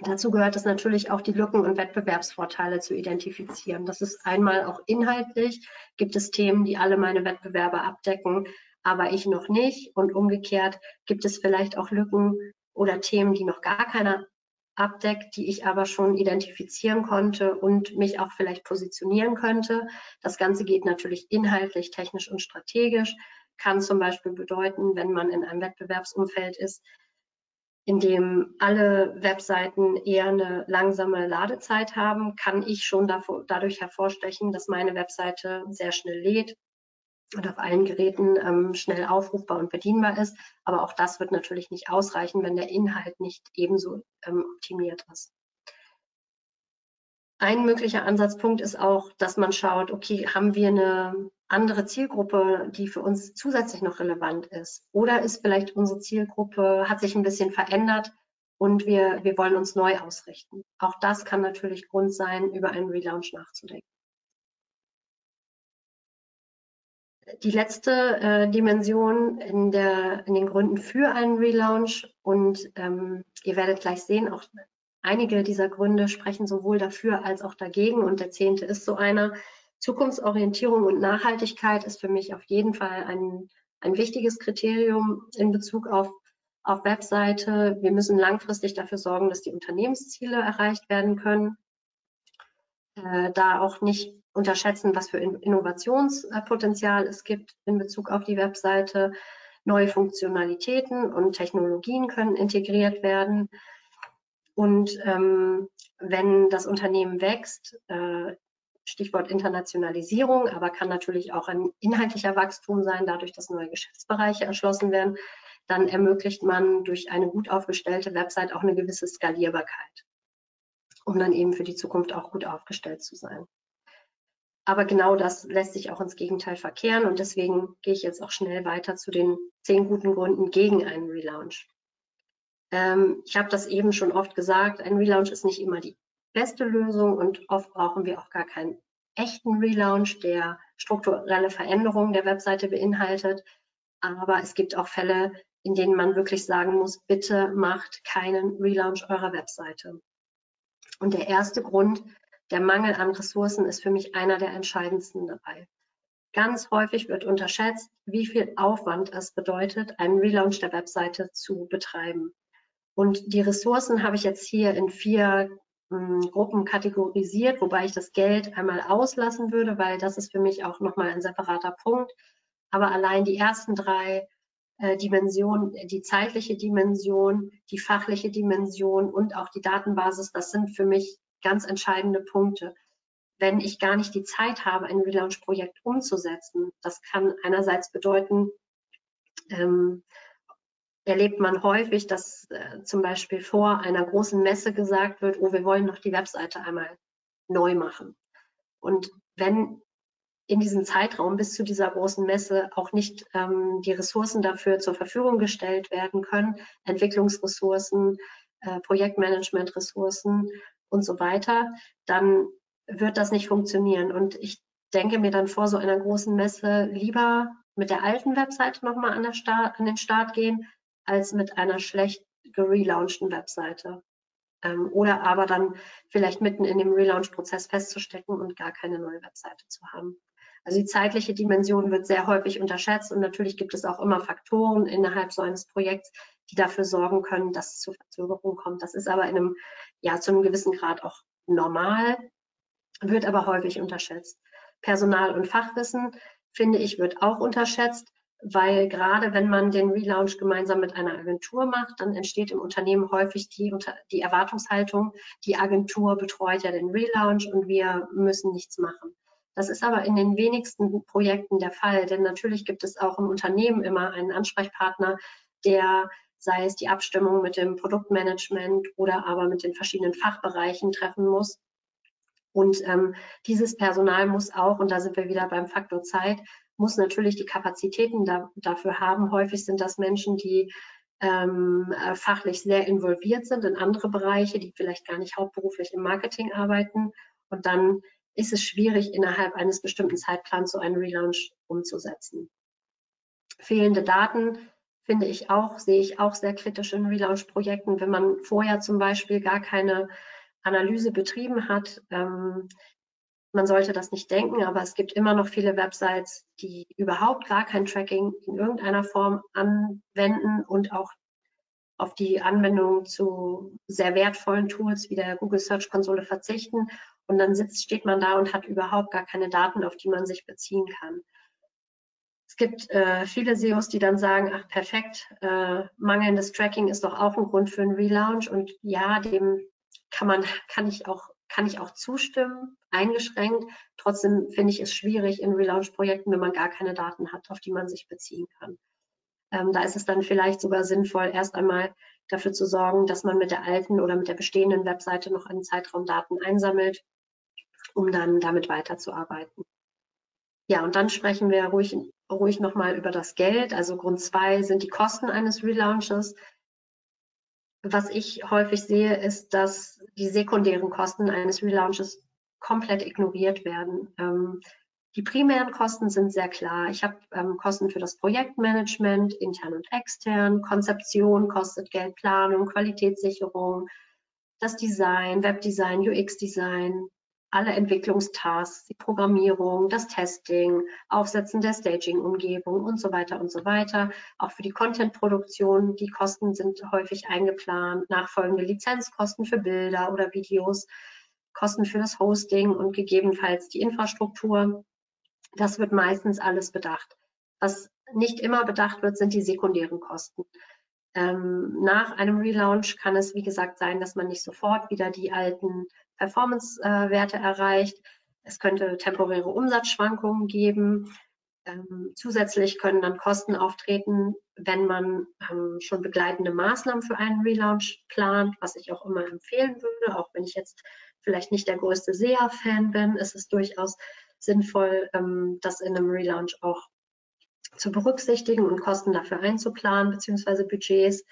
Dazu gehört es natürlich auch, die Lücken und Wettbewerbsvorteile zu identifizieren. Das ist einmal auch inhaltlich, gibt es Themen, die alle meine Wettbewerber abdecken, aber ich noch nicht. Und umgekehrt gibt es vielleicht auch Lücken oder Themen, die noch gar keiner abdeckt, die ich aber schon identifizieren konnte und mich auch vielleicht positionieren könnte. Das Ganze geht natürlich inhaltlich, technisch und strategisch, kann zum Beispiel bedeuten, wenn man in einem Wettbewerbsumfeld ist, in dem alle Webseiten eher eine langsame Ladezeit haben, kann ich schon davor, dadurch hervorstechen, dass meine Webseite sehr schnell lädt und auf allen Geräten ähm, schnell aufrufbar und bedienbar ist. Aber auch das wird natürlich nicht ausreichen, wenn der Inhalt nicht ebenso ähm, optimiert ist. Ein möglicher Ansatzpunkt ist auch, dass man schaut, okay, haben wir eine andere Zielgruppe, die für uns zusätzlich noch relevant ist? Oder ist vielleicht unsere Zielgruppe, hat sich ein bisschen verändert und wir, wir wollen uns neu ausrichten? Auch das kann natürlich Grund sein, über einen Relaunch nachzudenken. die letzte äh, Dimension in, der, in den Gründen für einen Relaunch und ähm, ihr werdet gleich sehen, auch einige dieser Gründe sprechen sowohl dafür als auch dagegen und der zehnte ist so einer. Zukunftsorientierung und Nachhaltigkeit ist für mich auf jeden Fall ein, ein wichtiges Kriterium in Bezug auf, auf Webseite. Wir müssen langfristig dafür sorgen, dass die Unternehmensziele erreicht werden können. Äh, da auch nicht unterschätzen, was für Innovationspotenzial es gibt in Bezug auf die Webseite. Neue Funktionalitäten und Technologien können integriert werden. Und ähm, wenn das Unternehmen wächst, äh, Stichwort Internationalisierung, aber kann natürlich auch ein inhaltlicher Wachstum sein, dadurch, dass neue Geschäftsbereiche erschlossen werden, dann ermöglicht man durch eine gut aufgestellte Website auch eine gewisse Skalierbarkeit, um dann eben für die Zukunft auch gut aufgestellt zu sein. Aber genau das lässt sich auch ins Gegenteil verkehren und deswegen gehe ich jetzt auch schnell weiter zu den zehn guten Gründen gegen einen Relaunch. Ähm, ich habe das eben schon oft gesagt, ein Relaunch ist nicht immer die beste Lösung und oft brauchen wir auch gar keinen echten Relaunch, der strukturelle Veränderungen der Webseite beinhaltet. Aber es gibt auch Fälle, in denen man wirklich sagen muss, bitte macht keinen Relaunch eurer Webseite. Und der erste Grund der Mangel an Ressourcen ist für mich einer der entscheidendsten dabei. Ganz häufig wird unterschätzt, wie viel Aufwand es bedeutet, einen Relaunch der Webseite zu betreiben. Und die Ressourcen habe ich jetzt hier in vier hm, Gruppen kategorisiert, wobei ich das Geld einmal auslassen würde, weil das ist für mich auch nochmal ein separater Punkt. Aber allein die ersten drei äh, Dimensionen, die zeitliche Dimension, die fachliche Dimension und auch die Datenbasis, das sind für mich ganz entscheidende Punkte. Wenn ich gar nicht die Zeit habe, ein Relaunch-Projekt umzusetzen, das kann einerseits bedeuten, ähm, erlebt man häufig, dass äh, zum Beispiel vor einer großen Messe gesagt wird, oh, wir wollen noch die Webseite einmal neu machen. Und wenn in diesem Zeitraum bis zu dieser großen Messe auch nicht ähm, die Ressourcen dafür zur Verfügung gestellt werden können, Entwicklungsressourcen, äh, Projektmanagement-Ressourcen und so weiter, dann wird das nicht funktionieren. Und ich denke mir dann vor so einer großen Messe lieber mit der alten Webseite nochmal an, an den Start gehen, als mit einer schlecht gelaunchten Webseite. Ähm, oder aber dann vielleicht mitten in dem Relaunch-Prozess festzustecken und gar keine neue Webseite zu haben. Also die zeitliche Dimension wird sehr häufig unterschätzt und natürlich gibt es auch immer Faktoren innerhalb so eines Projekts, die dafür sorgen können, dass es zu Verzögerungen kommt. Das ist aber in einem, ja, zu einem gewissen Grad auch normal, wird aber häufig unterschätzt. Personal und Fachwissen, finde ich, wird auch unterschätzt weil gerade wenn man den Relaunch gemeinsam mit einer Agentur macht, dann entsteht im Unternehmen häufig die, die Erwartungshaltung, die Agentur betreut ja den Relaunch und wir müssen nichts machen. Das ist aber in den wenigsten Projekten der Fall, denn natürlich gibt es auch im Unternehmen immer einen Ansprechpartner, der sei es die Abstimmung mit dem Produktmanagement oder aber mit den verschiedenen Fachbereichen treffen muss. Und ähm, dieses Personal muss auch, und da sind wir wieder beim Faktor Zeit, muss natürlich die Kapazitäten da, dafür haben. Häufig sind das Menschen, die ähm, äh, fachlich sehr involviert sind in andere Bereiche, die vielleicht gar nicht hauptberuflich im Marketing arbeiten. Und dann ist es schwierig, innerhalb eines bestimmten Zeitplans so einen Relaunch umzusetzen. Fehlende Daten finde ich auch, sehe ich auch sehr kritisch in Relaunch-Projekten, wenn man vorher zum Beispiel gar keine Analyse betrieben hat. Ähm, man sollte das nicht denken, aber es gibt immer noch viele Websites, die überhaupt gar kein Tracking in irgendeiner Form anwenden und auch auf die Anwendung zu sehr wertvollen Tools wie der Google Search Konsole verzichten. Und dann sitzt, steht man da und hat überhaupt gar keine Daten, auf die man sich beziehen kann. Es gibt äh, viele SEOs, die dann sagen, ach perfekt, äh, mangelndes Tracking ist doch auch ein Grund für einen Relaunch. Und ja, dem kann man, kann ich auch kann ich auch zustimmen, eingeschränkt. Trotzdem finde ich es schwierig in Relaunch-Projekten, wenn man gar keine Daten hat, auf die man sich beziehen kann. Ähm, da ist es dann vielleicht sogar sinnvoll, erst einmal dafür zu sorgen, dass man mit der alten oder mit der bestehenden Webseite noch einen Zeitraum Daten einsammelt, um dann damit weiterzuarbeiten. Ja, und dann sprechen wir ruhig, ruhig nochmal über das Geld. Also Grund zwei sind die Kosten eines Relaunches was ich häufig sehe, ist, dass die sekundären Kosten eines Relaunches komplett ignoriert werden. Ähm, die primären Kosten sind sehr klar. Ich habe ähm, Kosten für das Projektmanagement, intern und extern, Konzeption kostet Geld, Planung, Qualitätssicherung, das Design, Webdesign, UX-Design, alle Entwicklungstasks, die Programmierung, das Testing, Aufsetzen der Staging-Umgebung und so weiter und so weiter. Auch für die Content-Produktion, die Kosten sind häufig eingeplant, nachfolgende Lizenzkosten für Bilder oder Videos, Kosten für das Hosting und gegebenenfalls die Infrastruktur. Das wird meistens alles bedacht. Was nicht immer bedacht wird, sind die sekundären Kosten. Ähm, nach einem Relaunch kann es, wie gesagt, sein, dass man nicht sofort wieder die alten Performance-Werte erreicht. Es könnte temporäre Umsatzschwankungen geben. Ähm, zusätzlich können dann Kosten auftreten, wenn man ähm, schon begleitende Maßnahmen für einen Relaunch plant, was ich auch immer empfehlen würde, auch wenn ich jetzt vielleicht nicht der größte SEA-Fan bin, ist es durchaus sinnvoll, ähm, das in einem Relaunch auch zu berücksichtigen und Kosten dafür einzuplanen, beziehungsweise Budgets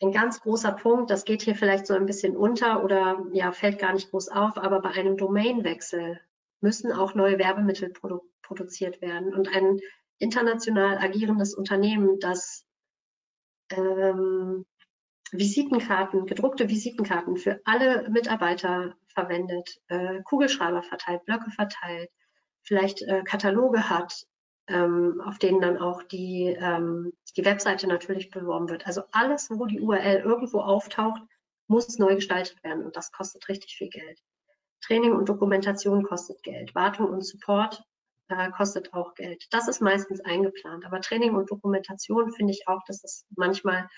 ein ganz großer Punkt, das geht hier vielleicht so ein bisschen unter oder ja, fällt gar nicht groß auf, aber bei einem Domainwechsel müssen auch neue Werbemittel produ produziert werden. Und ein international agierendes Unternehmen, das ähm, Visitenkarten, gedruckte Visitenkarten für alle Mitarbeiter verwendet, äh, Kugelschreiber verteilt, Blöcke verteilt, vielleicht äh, Kataloge hat, ähm, auf denen dann auch die, ähm, die Webseite natürlich beworben wird. Also alles, wo die URL irgendwo auftaucht, muss neu gestaltet werden und das kostet richtig viel Geld. Training und Dokumentation kostet Geld. Wartung und Support äh, kostet auch Geld. Das ist meistens eingeplant. Aber Training und Dokumentation finde ich auch, dass das manchmal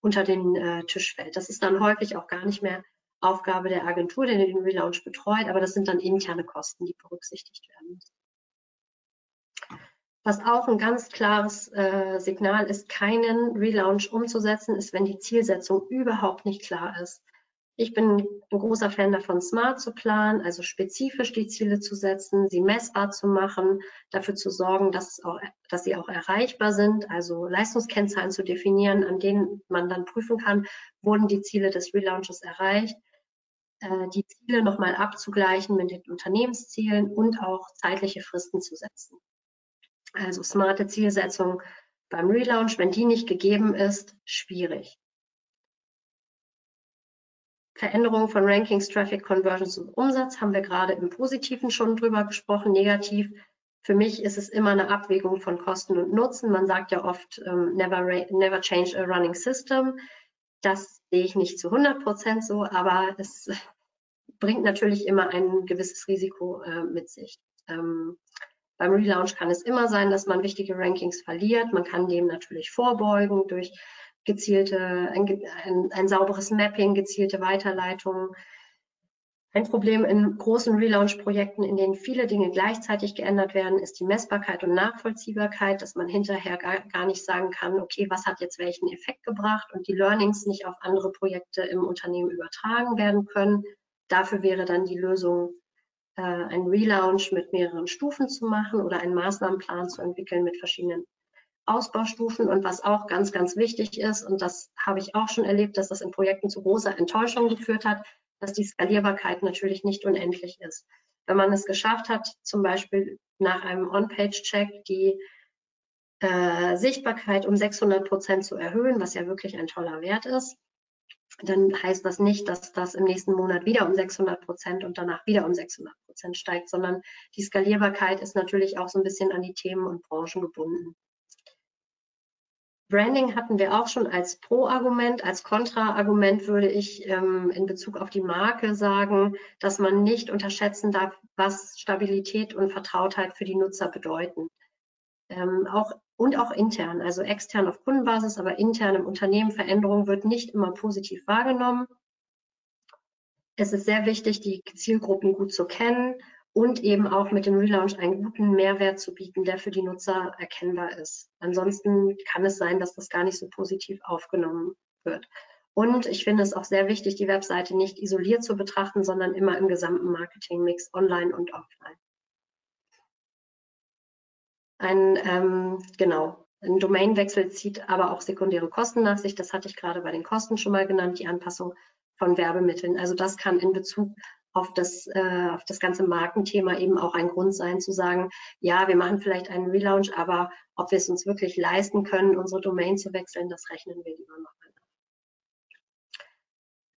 unter den äh, Tisch fällt. Das ist dann häufig auch gar nicht mehr Aufgabe der Agentur, die den Relaunch betreut, aber das sind dann interne Kosten, die berücksichtigt werden müssen. Was auch ein ganz klares äh, Signal ist, keinen Relaunch umzusetzen, ist, wenn die Zielsetzung überhaupt nicht klar ist. Ich bin ein großer Fan davon, smart zu planen, also spezifisch die Ziele zu setzen, sie messbar zu machen, dafür zu sorgen, dass, auch, dass sie auch erreichbar sind, also Leistungskennzahlen zu definieren, an denen man dann prüfen kann, wurden die Ziele des Relaunches erreicht, äh, die Ziele nochmal abzugleichen mit den Unternehmenszielen und auch zeitliche Fristen zu setzen. Also smarte Zielsetzung beim Relaunch, wenn die nicht gegeben ist, schwierig. Veränderung von Rankings, Traffic, Conversions und Umsatz haben wir gerade im Positiven schon drüber gesprochen. Negativ, für mich ist es immer eine Abwägung von Kosten und Nutzen. Man sagt ja oft, ähm, never, never change a running system. Das sehe ich nicht zu 100 Prozent so, aber es bringt natürlich immer ein gewisses Risiko äh, mit sich. Ähm, beim Relaunch kann es immer sein, dass man wichtige Rankings verliert. Man kann dem natürlich vorbeugen durch gezielte, ein, ein, ein sauberes Mapping, gezielte Weiterleitungen. Ein Problem in großen Relaunch-Projekten, in denen viele Dinge gleichzeitig geändert werden, ist die Messbarkeit und Nachvollziehbarkeit, dass man hinterher gar, gar, nicht sagen kann, okay, was hat jetzt welchen Effekt gebracht und die Learnings nicht auf andere Projekte im Unternehmen übertragen werden können. Dafür wäre dann die Lösung, äh, ein Relaunch mit mehreren Stufen zu machen oder einen Maßnahmenplan zu entwickeln mit verschiedenen Ausbaustufen und was auch ganz, ganz wichtig ist, und das habe ich auch schon erlebt, dass das in Projekten zu großer Enttäuschung geführt hat, dass die Skalierbarkeit natürlich nicht unendlich ist. Wenn man es geschafft hat, zum Beispiel nach einem On-Page-Check die äh, Sichtbarkeit um 600 Prozent zu erhöhen, was ja wirklich ein toller Wert ist, dann heißt das nicht, dass das im nächsten Monat wieder um 600 Prozent und danach wieder um 600 Prozent steigt, sondern die Skalierbarkeit ist natürlich auch so ein bisschen an die Themen und Branchen gebunden. Branding hatten wir auch schon als Pro-Argument. Als Kontra-Argument würde ich ähm, in Bezug auf die Marke sagen, dass man nicht unterschätzen darf, was Stabilität und Vertrautheit für die Nutzer bedeuten. Ähm, auch, und auch intern, also extern auf Kundenbasis, aber intern im Unternehmen. Veränderung wird nicht immer positiv wahrgenommen. Es ist sehr wichtig, die Zielgruppen gut zu kennen und eben auch mit dem Relaunch einen guten Mehrwert zu bieten, der für die Nutzer erkennbar ist. Ansonsten kann es sein, dass das gar nicht so positiv aufgenommen wird. Und ich finde es auch sehr wichtig, die Webseite nicht isoliert zu betrachten, sondern immer im gesamten Marketingmix online und offline. Ein, ähm, genau, ein Domainwechsel zieht aber auch sekundäre Kosten nach sich. Das hatte ich gerade bei den Kosten schon mal genannt, die Anpassung von Werbemitteln. Also das kann in Bezug auf das, äh, auf das ganze Markenthema eben auch ein Grund sein, zu sagen, ja, wir machen vielleicht einen Relaunch, aber ob wir es uns wirklich leisten können, unsere Domain zu wechseln, das rechnen wir lieber noch mal.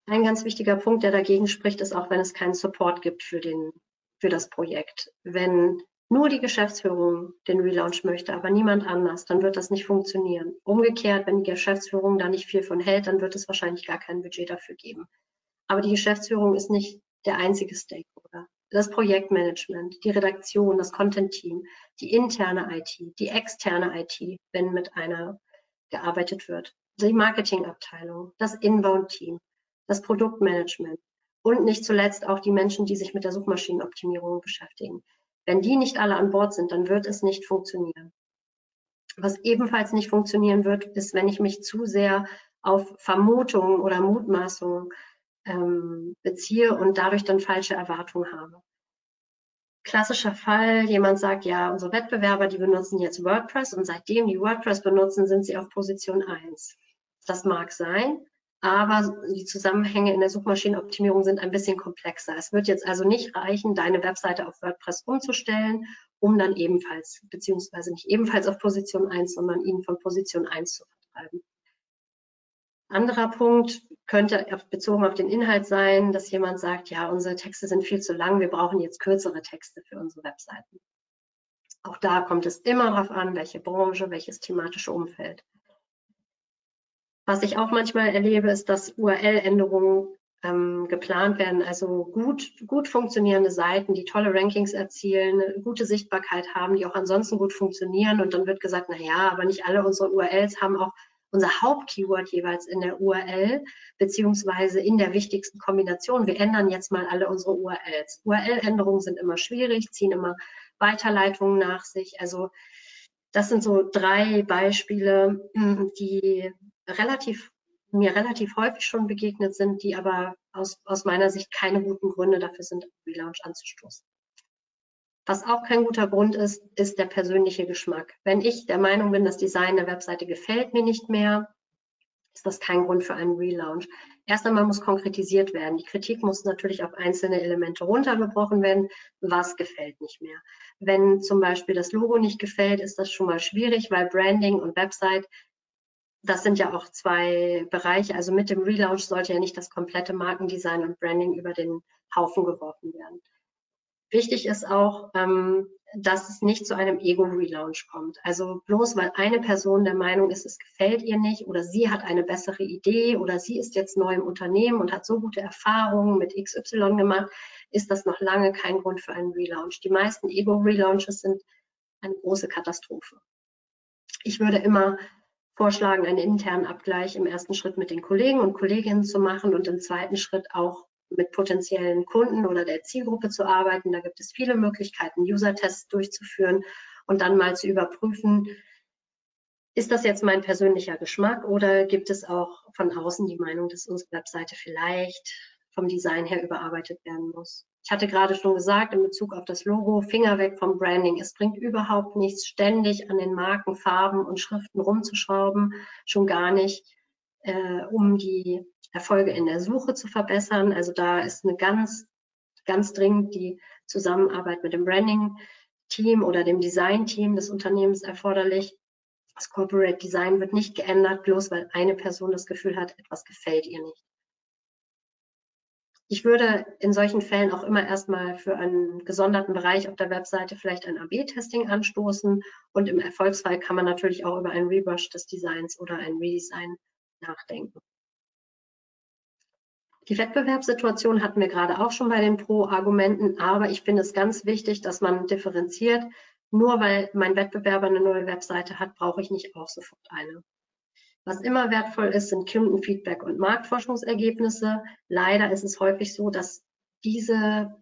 Ein ganz wichtiger Punkt, der dagegen spricht, ist auch, wenn es keinen Support gibt für, den, für das Projekt. Wenn nur die Geschäftsführung den Relaunch möchte, aber niemand anders, dann wird das nicht funktionieren. Umgekehrt, wenn die Geschäftsführung da nicht viel von hält, dann wird es wahrscheinlich gar kein Budget dafür geben. Aber die Geschäftsführung ist nicht der einzige Stakeholder. Das Projektmanagement, die Redaktion, das Content-Team, die interne IT, die externe IT, wenn mit einer gearbeitet wird, die Marketingabteilung, das Inbound-Team, das Produktmanagement und nicht zuletzt auch die Menschen, die sich mit der Suchmaschinenoptimierung beschäftigen. Wenn die nicht alle an Bord sind, dann wird es nicht funktionieren. Was ebenfalls nicht funktionieren wird, ist, wenn ich mich zu sehr auf Vermutungen oder Mutmaßungen ähm, beziehe und dadurch dann falsche Erwartungen habe. Klassischer Fall, jemand sagt, ja, unsere Wettbewerber, die benutzen jetzt WordPress und seitdem die WordPress benutzen, sind sie auf Position 1. Das mag sein, aber die Zusammenhänge in der Suchmaschinenoptimierung sind ein bisschen komplexer. Es wird jetzt also nicht reichen, deine Webseite auf WordPress umzustellen, um dann ebenfalls, beziehungsweise nicht ebenfalls auf Position 1, sondern ihn von Position 1 zu vertreiben. Anderer Punkt könnte bezogen auf den Inhalt sein, dass jemand sagt, ja, unsere Texte sind viel zu lang, wir brauchen jetzt kürzere Texte für unsere Webseiten. Auch da kommt es immer darauf an, welche Branche, welches thematische Umfeld. Was ich auch manchmal erlebe, ist, dass URL-Änderungen ähm, geplant werden, also gut, gut funktionierende Seiten, die tolle Rankings erzielen, gute Sichtbarkeit haben, die auch ansonsten gut funktionieren. Und dann wird gesagt, na ja, aber nicht alle unsere URLs haben auch unser Hauptkeyword jeweils in der URL, beziehungsweise in der wichtigsten Kombination. Wir ändern jetzt mal alle unsere URLs. URL-Änderungen sind immer schwierig, ziehen immer Weiterleitungen nach sich. Also das sind so drei Beispiele, die relativ mir relativ häufig schon begegnet sind, die aber aus, aus meiner Sicht keine guten Gründe dafür sind, Relaunch anzustoßen. Was auch kein guter Grund ist, ist der persönliche Geschmack. Wenn ich der Meinung bin, das Design der Webseite gefällt mir nicht mehr, ist das kein Grund für einen Relaunch. Erst einmal muss konkretisiert werden. Die Kritik muss natürlich auf einzelne Elemente runtergebrochen werden. Was gefällt nicht mehr? Wenn zum Beispiel das Logo nicht gefällt, ist das schon mal schwierig, weil Branding und Website das sind ja auch zwei Bereiche. Also mit dem Relaunch sollte ja nicht das komplette Markendesign und Branding über den Haufen geworfen werden. Wichtig ist auch, ähm, dass es nicht zu einem Ego-Relaunch kommt. Also bloß weil eine Person der Meinung ist, es gefällt ihr nicht oder sie hat eine bessere Idee oder sie ist jetzt neu im Unternehmen und hat so gute Erfahrungen mit XY gemacht, ist das noch lange kein Grund für einen Relaunch. Die meisten Ego-Relaunches sind eine große Katastrophe. Ich würde immer vorschlagen, einen internen Abgleich im ersten Schritt mit den Kollegen und Kolleginnen zu machen und im zweiten Schritt auch mit potenziellen Kunden oder der Zielgruppe zu arbeiten. Da gibt es viele Möglichkeiten, User-Tests durchzuführen und dann mal zu überprüfen, ist das jetzt mein persönlicher Geschmack oder gibt es auch von außen die Meinung, dass unsere Webseite vielleicht vom Design her überarbeitet werden muss? Ich hatte gerade schon gesagt, in Bezug auf das Logo, Finger weg vom Branding. Es bringt überhaupt nichts, ständig an den Marken, Farben und Schriften rumzuschrauben, schon gar nicht, äh, um die Erfolge in der Suche zu verbessern. Also da ist eine ganz, ganz dringend die Zusammenarbeit mit dem Branding-Team oder dem Design-Team des Unternehmens erforderlich. Das Corporate Design wird nicht geändert, bloß weil eine Person das Gefühl hat, etwas gefällt ihr nicht. Ich würde in solchen Fällen auch immer erstmal für einen gesonderten Bereich auf der Webseite vielleicht ein AB-Testing anstoßen und im Erfolgsfall kann man natürlich auch über ein Rebrush des Designs oder ein Redesign nachdenken. Die Wettbewerbssituation hatten wir gerade auch schon bei den Pro-Argumenten, aber ich finde es ganz wichtig, dass man differenziert. Nur weil mein Wettbewerber eine neue Webseite hat, brauche ich nicht auch sofort eine. Was immer wertvoll ist, sind Kundenfeedback und Marktforschungsergebnisse. Leider ist es häufig so, dass diese,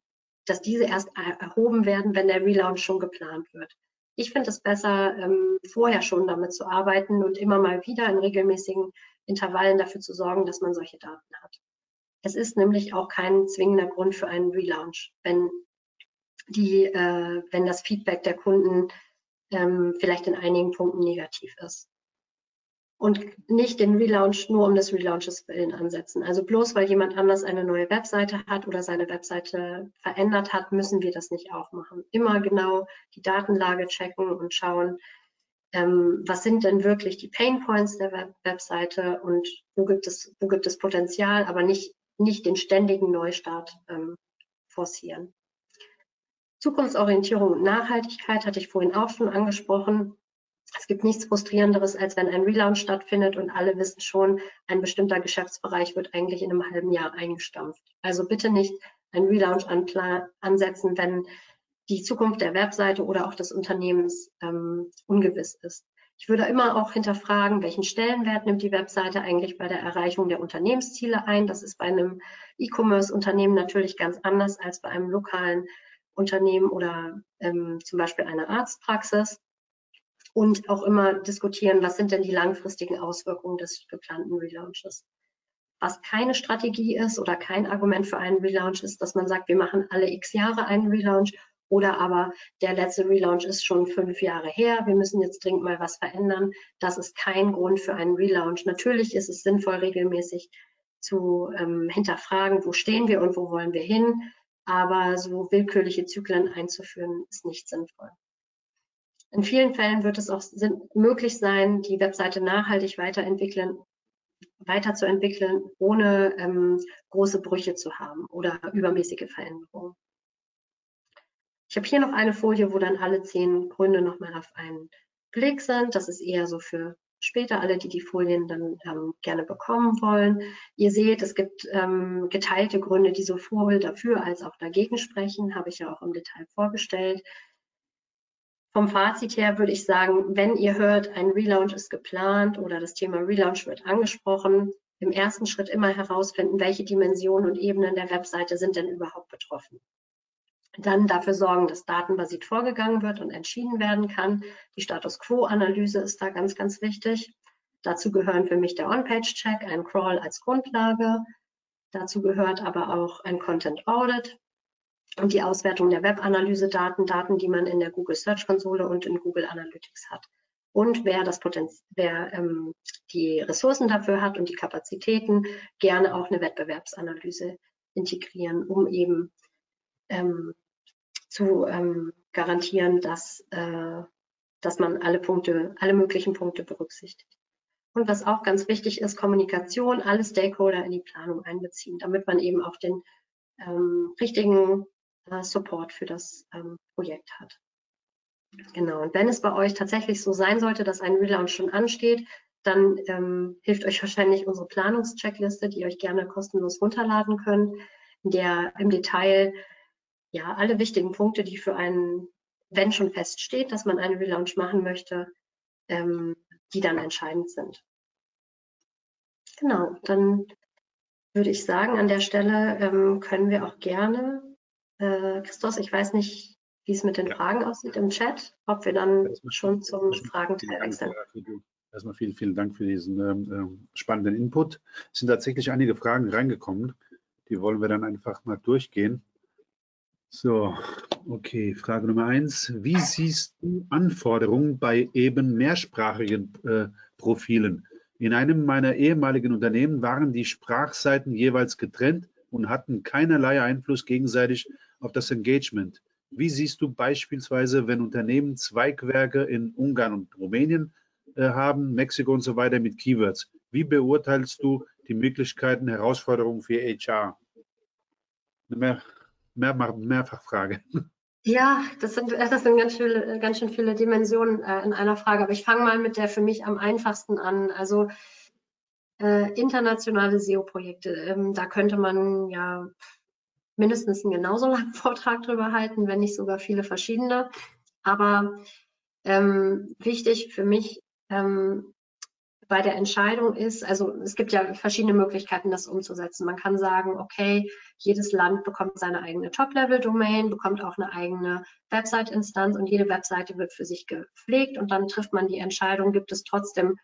dass diese erst erhoben werden, wenn der Relaunch schon geplant wird. Ich finde es besser, ähm, vorher schon damit zu arbeiten und immer mal wieder in regelmäßigen Intervallen dafür zu sorgen, dass man solche Daten hat. Es ist nämlich auch kein zwingender Grund für einen Relaunch, wenn die, äh, wenn das Feedback der Kunden ähm, vielleicht in einigen Punkten negativ ist und nicht den Relaunch nur um des Relaunches willen ansetzen. Also bloß weil jemand anders eine neue Webseite hat oder seine Webseite verändert hat, müssen wir das nicht auch machen. Immer genau die Datenlage checken und schauen, ähm, was sind denn wirklich die Pain Points der Web Webseite und wo gibt es, wo gibt es Potenzial, aber nicht, nicht den ständigen Neustart ähm, forcieren. Zukunftsorientierung und Nachhaltigkeit hatte ich vorhin auch schon angesprochen. Es gibt nichts Frustrierenderes, als wenn ein Relaunch stattfindet und alle wissen schon, ein bestimmter Geschäftsbereich wird eigentlich in einem halben Jahr eingestampft. Also bitte nicht ein Relaunch ansetzen, wenn die Zukunft der Webseite oder auch des Unternehmens ähm, ungewiss ist. Ich würde immer auch hinterfragen, welchen Stellenwert nimmt die Webseite eigentlich bei der Erreichung der Unternehmensziele ein. Das ist bei einem E-Commerce-Unternehmen natürlich ganz anders als bei einem lokalen Unternehmen oder ähm, zum Beispiel einer Arztpraxis und auch immer diskutieren, was sind denn die langfristigen Auswirkungen des geplanten Relaunches. Was keine Strategie ist oder kein Argument für einen Relaunch ist, dass man sagt, wir machen alle x Jahre einen Relaunch oder aber der letzte Relaunch ist schon fünf Jahre her, wir müssen jetzt dringend mal was verändern. Das ist kein Grund für einen Relaunch. Natürlich ist es sinnvoll, regelmäßig zu ähm, hinterfragen, wo stehen wir und wo wollen wir hin, aber so willkürliche Zyklen einzuführen, ist nicht sinnvoll. In vielen Fällen wird es auch möglich sein, die Webseite nachhaltig weiterentwickeln weiterzuentwickeln, ohne ähm, große Brüche zu haben oder übermäßige Veränderungen. Ich habe hier noch eine Folie, wo dann alle zehn Gründe nochmal auf einen Blick sind. Das ist eher so für später alle, die die Folien dann ähm, gerne bekommen wollen. Ihr seht, es gibt ähm, geteilte Gründe, die sowohl dafür als auch dagegen sprechen, habe ich ja auch im Detail vorgestellt. Vom Fazit her würde ich sagen, wenn ihr hört, ein Relaunch ist geplant oder das Thema Relaunch wird angesprochen, im ersten Schritt immer herausfinden, welche Dimensionen und Ebenen der Webseite sind denn überhaupt betroffen. Dann dafür sorgen, dass datenbasiert vorgegangen wird und entschieden werden kann. Die Status Quo-Analyse ist da ganz, ganz wichtig. Dazu gehören für mich der On-Page-Check, ein Crawl als Grundlage. Dazu gehört aber auch ein Content Audit, und die Auswertung der Web-Analyse-Daten, Daten, die man in der Google Search Konsole und in Google Analytics hat. Und wer, das Potenz wer ähm, die Ressourcen dafür hat und die Kapazitäten, gerne auch eine Wettbewerbsanalyse integrieren, um eben ähm, zu ähm, garantieren, dass, äh, dass man alle Punkte, alle möglichen Punkte berücksichtigt. Und was auch ganz wichtig ist, Kommunikation, alle Stakeholder in die Planung einbeziehen, damit man eben auch den ähm, richtigen äh, Support für das ähm, Projekt hat. Genau, und wenn es bei euch tatsächlich so sein sollte, dass ein Relaunch schon ansteht, dann ähm, hilft euch wahrscheinlich unsere Planungscheckliste, die ihr euch gerne kostenlos runterladen könnt, in der im Detail ja alle wichtigen Punkte, die für einen, wenn schon feststeht, dass man einen Relaunch machen möchte, ähm, die dann entscheidend sind. Genau, dann würde ich sagen, an der Stelle ähm, können wir auch gerne äh, Christos, ich weiß nicht, wie es mit den ja. Fragen aussieht im Chat, ob wir dann schon zum Fragenteil wechseln. Erstmal vielen, vielen Dank für diesen ähm, äh, spannenden Input. Es sind tatsächlich einige Fragen reingekommen. Die wollen wir dann einfach mal durchgehen. So, okay, Frage Nummer eins. Wie siehst du Anforderungen bei eben mehrsprachigen äh, Profilen? In einem meiner ehemaligen Unternehmen waren die Sprachseiten jeweils getrennt und hatten keinerlei Einfluss gegenseitig auf das Engagement. Wie siehst du beispielsweise, wenn Unternehmen Zweigwerke in Ungarn und Rumänien äh, haben, Mexiko und so weiter mit Keywords? Wie beurteilst du die Möglichkeiten, Herausforderungen für HR? Mehr, mehr, Mehrfachfrage. Ja, das sind, das sind ganz, viele, ganz schön viele Dimensionen äh, in einer Frage. Aber ich fange mal mit der für mich am einfachsten an. Also äh, internationale SEO-Projekte. Ähm, da könnte man ja mindestens einen genauso langen Vortrag drüber halten, wenn nicht sogar viele verschiedene. Aber ähm, wichtig für mich ähm, bei der Entscheidung ist, also es gibt ja verschiedene Möglichkeiten, das umzusetzen. Man kann sagen, okay, jedes Land bekommt seine eigene Top-Level-Domain, bekommt auch eine eigene Website-Instanz und jede Webseite wird für sich gepflegt und dann trifft man die Entscheidung, gibt es trotzdem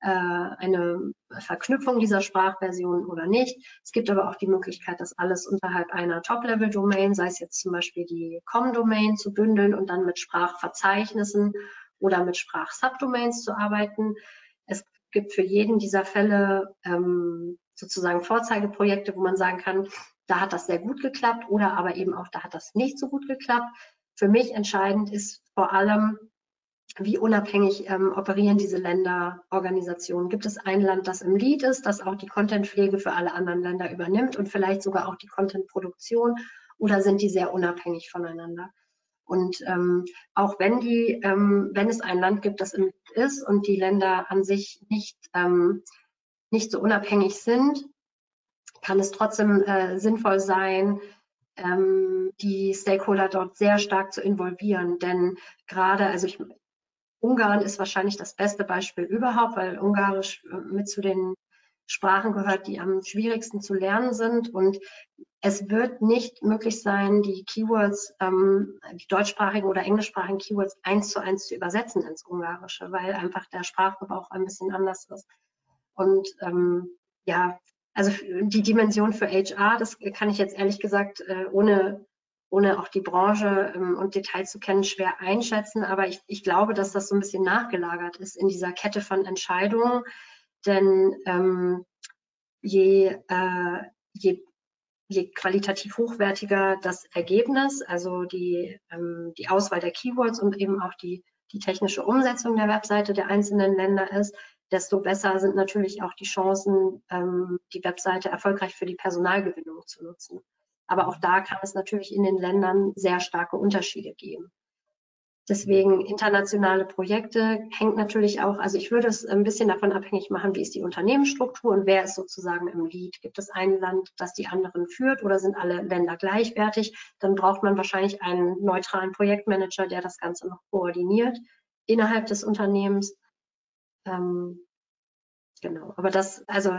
eine Verknüpfung dieser Sprachversion oder nicht. Es gibt aber auch die Möglichkeit, das alles unterhalb einer Top-Level-Domain, sei es jetzt zum Beispiel die Com-Domain, zu bündeln und dann mit Sprachverzeichnissen oder mit Sprach-Subdomains zu arbeiten. Es gibt für jeden dieser Fälle ähm, sozusagen Vorzeigeprojekte, wo man sagen kann, da hat das sehr gut geklappt oder aber eben auch, da hat das nicht so gut geklappt. Für mich entscheidend ist vor allem, wie unabhängig ähm, operieren diese Länderorganisationen? Gibt es ein Land, das im Lead ist, das auch die Contentpflege für alle anderen Länder übernimmt und vielleicht sogar auch die Contentproduktion oder sind die sehr unabhängig voneinander? Und ähm, auch wenn die, ähm, wenn es ein Land gibt, das im Lead ist und die Länder an sich nicht, ähm, nicht so unabhängig sind, kann es trotzdem äh, sinnvoll sein, ähm, die Stakeholder dort sehr stark zu involvieren. Denn gerade, also ich, Ungarn ist wahrscheinlich das beste Beispiel überhaupt, weil Ungarisch äh, mit zu den Sprachen gehört, die am schwierigsten zu lernen sind. Und es wird nicht möglich sein, die Keywords, ähm, die deutschsprachigen oder englischsprachigen Keywords eins zu eins zu übersetzen ins Ungarische, weil einfach der Sprachgebrauch ein bisschen anders ist. Und ähm, ja, also die Dimension für HR, das kann ich jetzt ehrlich gesagt äh, ohne ohne auch die Branche ähm, und Details zu kennen, schwer einschätzen. Aber ich, ich, glaube, dass das so ein bisschen nachgelagert ist in dieser Kette von Entscheidungen. Denn ähm, je, äh, je, je, qualitativ hochwertiger das Ergebnis, also die, ähm, die Auswahl der Keywords und eben auch die, die technische Umsetzung der Webseite der einzelnen Länder ist, desto besser sind natürlich auch die Chancen, ähm, die Webseite erfolgreich für die Personalgewinnung zu nutzen. Aber auch da kann es natürlich in den Ländern sehr starke Unterschiede geben. Deswegen internationale Projekte hängt natürlich auch, also ich würde es ein bisschen davon abhängig machen, wie ist die Unternehmensstruktur und wer ist sozusagen im Lead. Gibt es ein Land, das die anderen führt oder sind alle Länder gleichwertig? Dann braucht man wahrscheinlich einen neutralen Projektmanager, der das Ganze noch koordiniert innerhalb des Unternehmens. Ähm, genau, aber das, also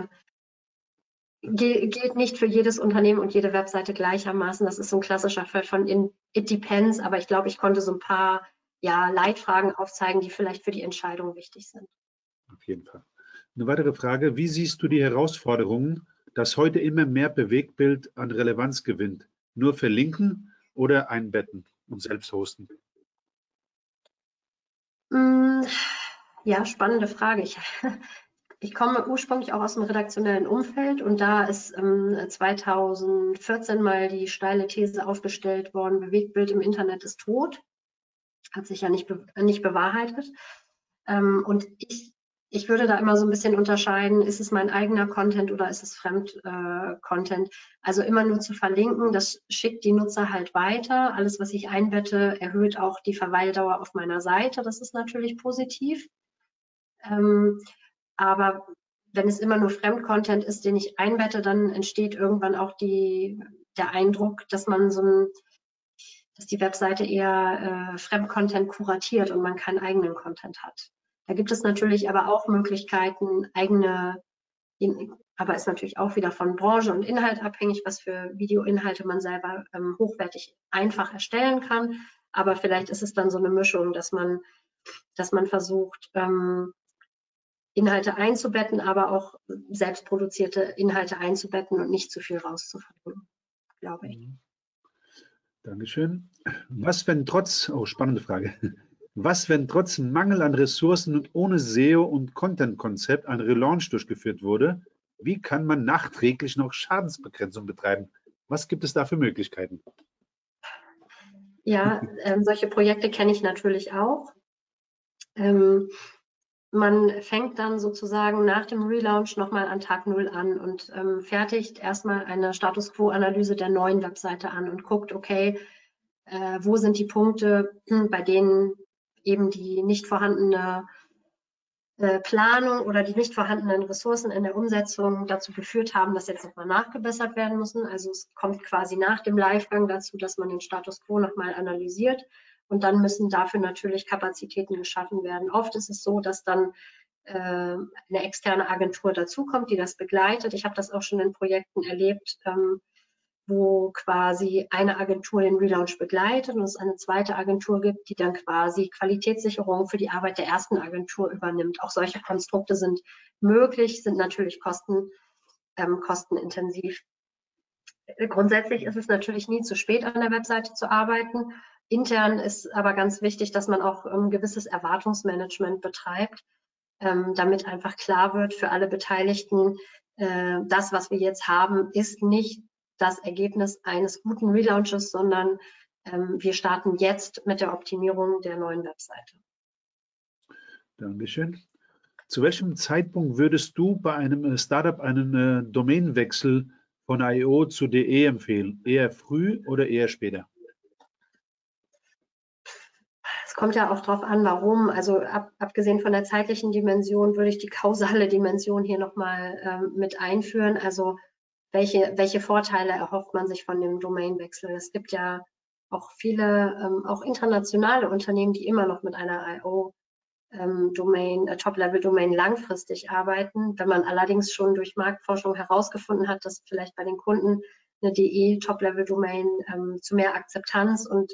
gilt nicht für jedes Unternehmen und jede Webseite gleichermaßen. Das ist so ein klassischer Fall von in, It Depends, aber ich glaube, ich konnte so ein paar ja, Leitfragen aufzeigen, die vielleicht für die Entscheidung wichtig sind. Auf jeden Fall. Eine weitere Frage, wie siehst du die Herausforderungen, dass heute immer mehr Bewegtbild an Relevanz gewinnt? Nur verlinken oder einbetten und selbst hosten? Mm, ja, spannende Frage. Ich, ich komme ursprünglich auch aus dem redaktionellen Umfeld und da ist ähm, 2014 mal die steile These aufgestellt worden, Bewegtbild im Internet ist tot hat sich ja nicht, be nicht bewahrheitet. Ähm, und ich, ich würde da immer so ein bisschen unterscheiden, ist es mein eigener Content oder ist es Fremd-Content? Äh, also immer nur zu verlinken, das schickt die Nutzer halt weiter. Alles, was ich einbette, erhöht auch die Verweildauer auf meiner Seite. Das ist natürlich positiv. Ähm, aber wenn es immer nur Fremd-Content ist, den ich einbette, dann entsteht irgendwann auch die, der Eindruck, dass man so ein dass die Webseite eher äh, Fremdcontent kuratiert und man keinen eigenen Content hat. Da gibt es natürlich aber auch Möglichkeiten, eigene, aber ist natürlich auch wieder von Branche und Inhalt abhängig, was für Videoinhalte man selber ähm, hochwertig einfach erstellen kann. Aber vielleicht ist es dann so eine Mischung, dass man, dass man versucht, ähm, Inhalte einzubetten, aber auch selbstproduzierte Inhalte einzubetten und nicht zu viel rauszufinden, glaube ich. Mhm. Dankeschön. Was, wenn trotz, oh, spannende Frage. Was, wenn trotz Mangel an Ressourcen und ohne SEO und Content-Konzept ein Relaunch durchgeführt wurde? Wie kann man nachträglich noch Schadensbegrenzung betreiben? Was gibt es da für Möglichkeiten? Ja, ähm, solche Projekte kenne ich natürlich auch. Ähm, man fängt dann sozusagen nach dem Relaunch nochmal an Tag Null an und ähm, fertigt erstmal eine Status Quo-Analyse der neuen Webseite an und guckt, okay, äh, wo sind die Punkte, bei denen eben die nicht vorhandene äh, Planung oder die nicht vorhandenen Ressourcen in der Umsetzung dazu geführt haben, dass jetzt nochmal nachgebessert werden müssen. Also es kommt quasi nach dem Livegang dazu, dass man den Status quo nochmal analysiert und dann müssen dafür natürlich Kapazitäten geschaffen werden. Oft ist es so, dass dann äh, eine externe Agentur dazukommt, die das begleitet. Ich habe das auch schon in Projekten erlebt, ähm, wo quasi eine Agentur den Relaunch begleitet und es eine zweite Agentur gibt, die dann quasi Qualitätssicherung für die Arbeit der ersten Agentur übernimmt. Auch solche Konstrukte sind möglich, sind natürlich kosten, ähm, kostenintensiv. Grundsätzlich ist es natürlich nie zu spät, an der Webseite zu arbeiten. Intern ist aber ganz wichtig, dass man auch ein gewisses Erwartungsmanagement betreibt, ähm, damit einfach klar wird für alle Beteiligten, äh, das, was wir jetzt haben, ist nicht das Ergebnis eines guten Relaunches, sondern ähm, wir starten jetzt mit der Optimierung der neuen Webseite. Dankeschön. Zu welchem Zeitpunkt würdest du bei einem äh, Startup einen äh, Domainwechsel von IO zu DE empfehlen? Eher früh oder eher später? Kommt ja auch darauf an, warum. Also ab, abgesehen von der zeitlichen Dimension würde ich die kausale Dimension hier nochmal ähm, mit einführen. Also welche, welche Vorteile erhofft man sich von dem Domainwechsel? Es gibt ja auch viele, ähm, auch internationale Unternehmen, die immer noch mit einer IO ähm, Domain, äh, Top-Level-Domain langfristig arbeiten. Wenn man allerdings schon durch Marktforschung herausgefunden hat, dass vielleicht bei den Kunden eine DE Top-Level-Domain ähm, zu mehr Akzeptanz und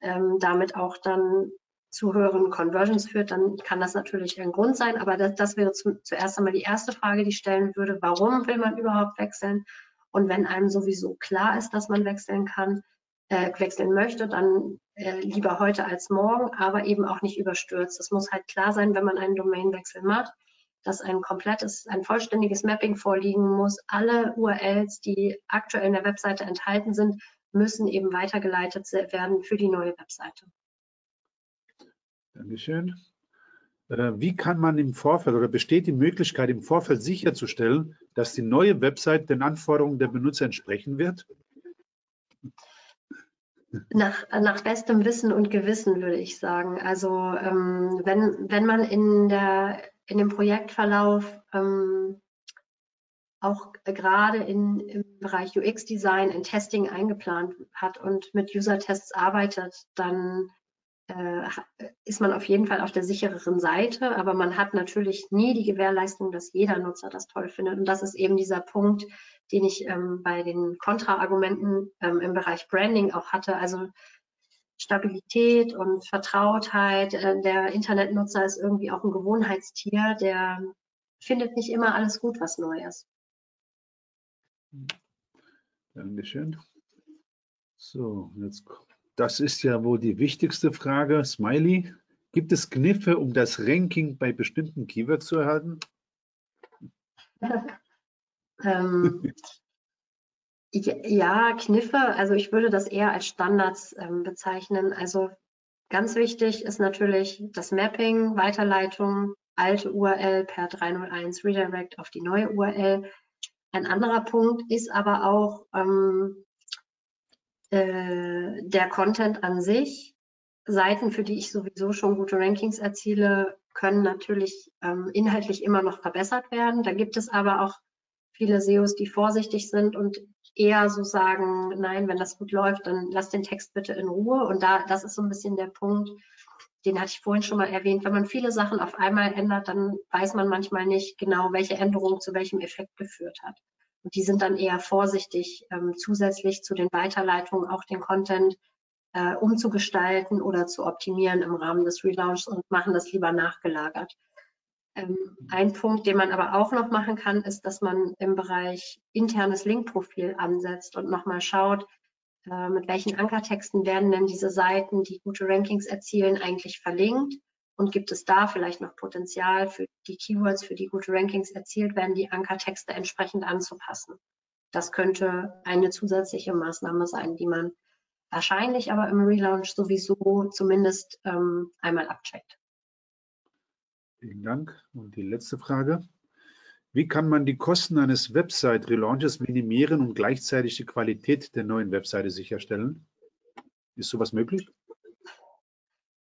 ähm, damit auch dann zu höheren Conversions führt, dann kann das natürlich ein Grund sein. Aber das, das wäre zu, zuerst einmal die erste Frage, die ich stellen würde. Warum will man überhaupt wechseln? Und wenn einem sowieso klar ist, dass man wechseln kann, äh, wechseln möchte, dann äh, lieber heute als morgen, aber eben auch nicht überstürzt. Es muss halt klar sein, wenn man einen Domainwechsel macht, dass ein komplettes, ein vollständiges Mapping vorliegen muss. Alle URLs, die aktuell in der Webseite enthalten sind, müssen eben weitergeleitet werden für die neue Webseite. Dankeschön. Äh, wie kann man im Vorfeld oder besteht die Möglichkeit im Vorfeld sicherzustellen, dass die neue Website den Anforderungen der Benutzer entsprechen wird? Nach, nach bestem Wissen und Gewissen würde ich sagen. Also ähm, wenn, wenn man in, der, in dem Projektverlauf ähm, auch gerade in, im Bereich UX-Design in Testing eingeplant hat und mit User-Tests arbeitet, dann äh, ist man auf jeden Fall auf der sichereren Seite, aber man hat natürlich nie die Gewährleistung, dass jeder Nutzer das toll findet. Und das ist eben dieser Punkt, den ich ähm, bei den Kontraargumenten ähm, im Bereich Branding auch hatte. Also Stabilität und Vertrautheit. Äh, der Internetnutzer ist irgendwie auch ein Gewohnheitstier, der findet nicht immer alles gut, was neu ist. Dankeschön. So, jetzt, das ist ja wohl die wichtigste Frage. Smiley, gibt es Kniffe, um das Ranking bei bestimmten Keywords zu erhalten? ähm, ja, Kniffe, also ich würde das eher als Standards ähm, bezeichnen. Also ganz wichtig ist natürlich das Mapping, Weiterleitung, alte URL per 301 Redirect auf die neue URL. Ein anderer Punkt ist aber auch ähm, äh, der Content an sich. Seiten, für die ich sowieso schon gute Rankings erziele, können natürlich ähm, inhaltlich immer noch verbessert werden. Da gibt es aber auch viele SEOs, die vorsichtig sind und eher so sagen, nein, wenn das gut läuft, dann lass den Text bitte in Ruhe. Und da, das ist so ein bisschen der Punkt, den hatte ich vorhin schon mal erwähnt. Wenn man viele Sachen auf einmal ändert, dann weiß man manchmal nicht genau, welche Änderung zu welchem Effekt geführt hat. Und die sind dann eher vorsichtig, ähm, zusätzlich zu den Weiterleitungen auch den Content äh, umzugestalten oder zu optimieren im Rahmen des Relaunchs und machen das lieber nachgelagert. Ähm, ein Punkt, den man aber auch noch machen kann, ist, dass man im Bereich internes Linkprofil ansetzt und nochmal schaut, äh, mit welchen Ankertexten werden denn diese Seiten, die gute Rankings erzielen, eigentlich verlinkt und gibt es da vielleicht noch Potenzial für die Keywords, für die gute Rankings erzielt werden, die Ankertexte entsprechend anzupassen. Das könnte eine zusätzliche Maßnahme sein, die man wahrscheinlich aber im Relaunch sowieso zumindest ähm, einmal abcheckt. Vielen Dank. Und die letzte Frage. Wie kann man die Kosten eines Website-Relaunches minimieren und gleichzeitig die Qualität der neuen Webseite sicherstellen? Ist sowas möglich?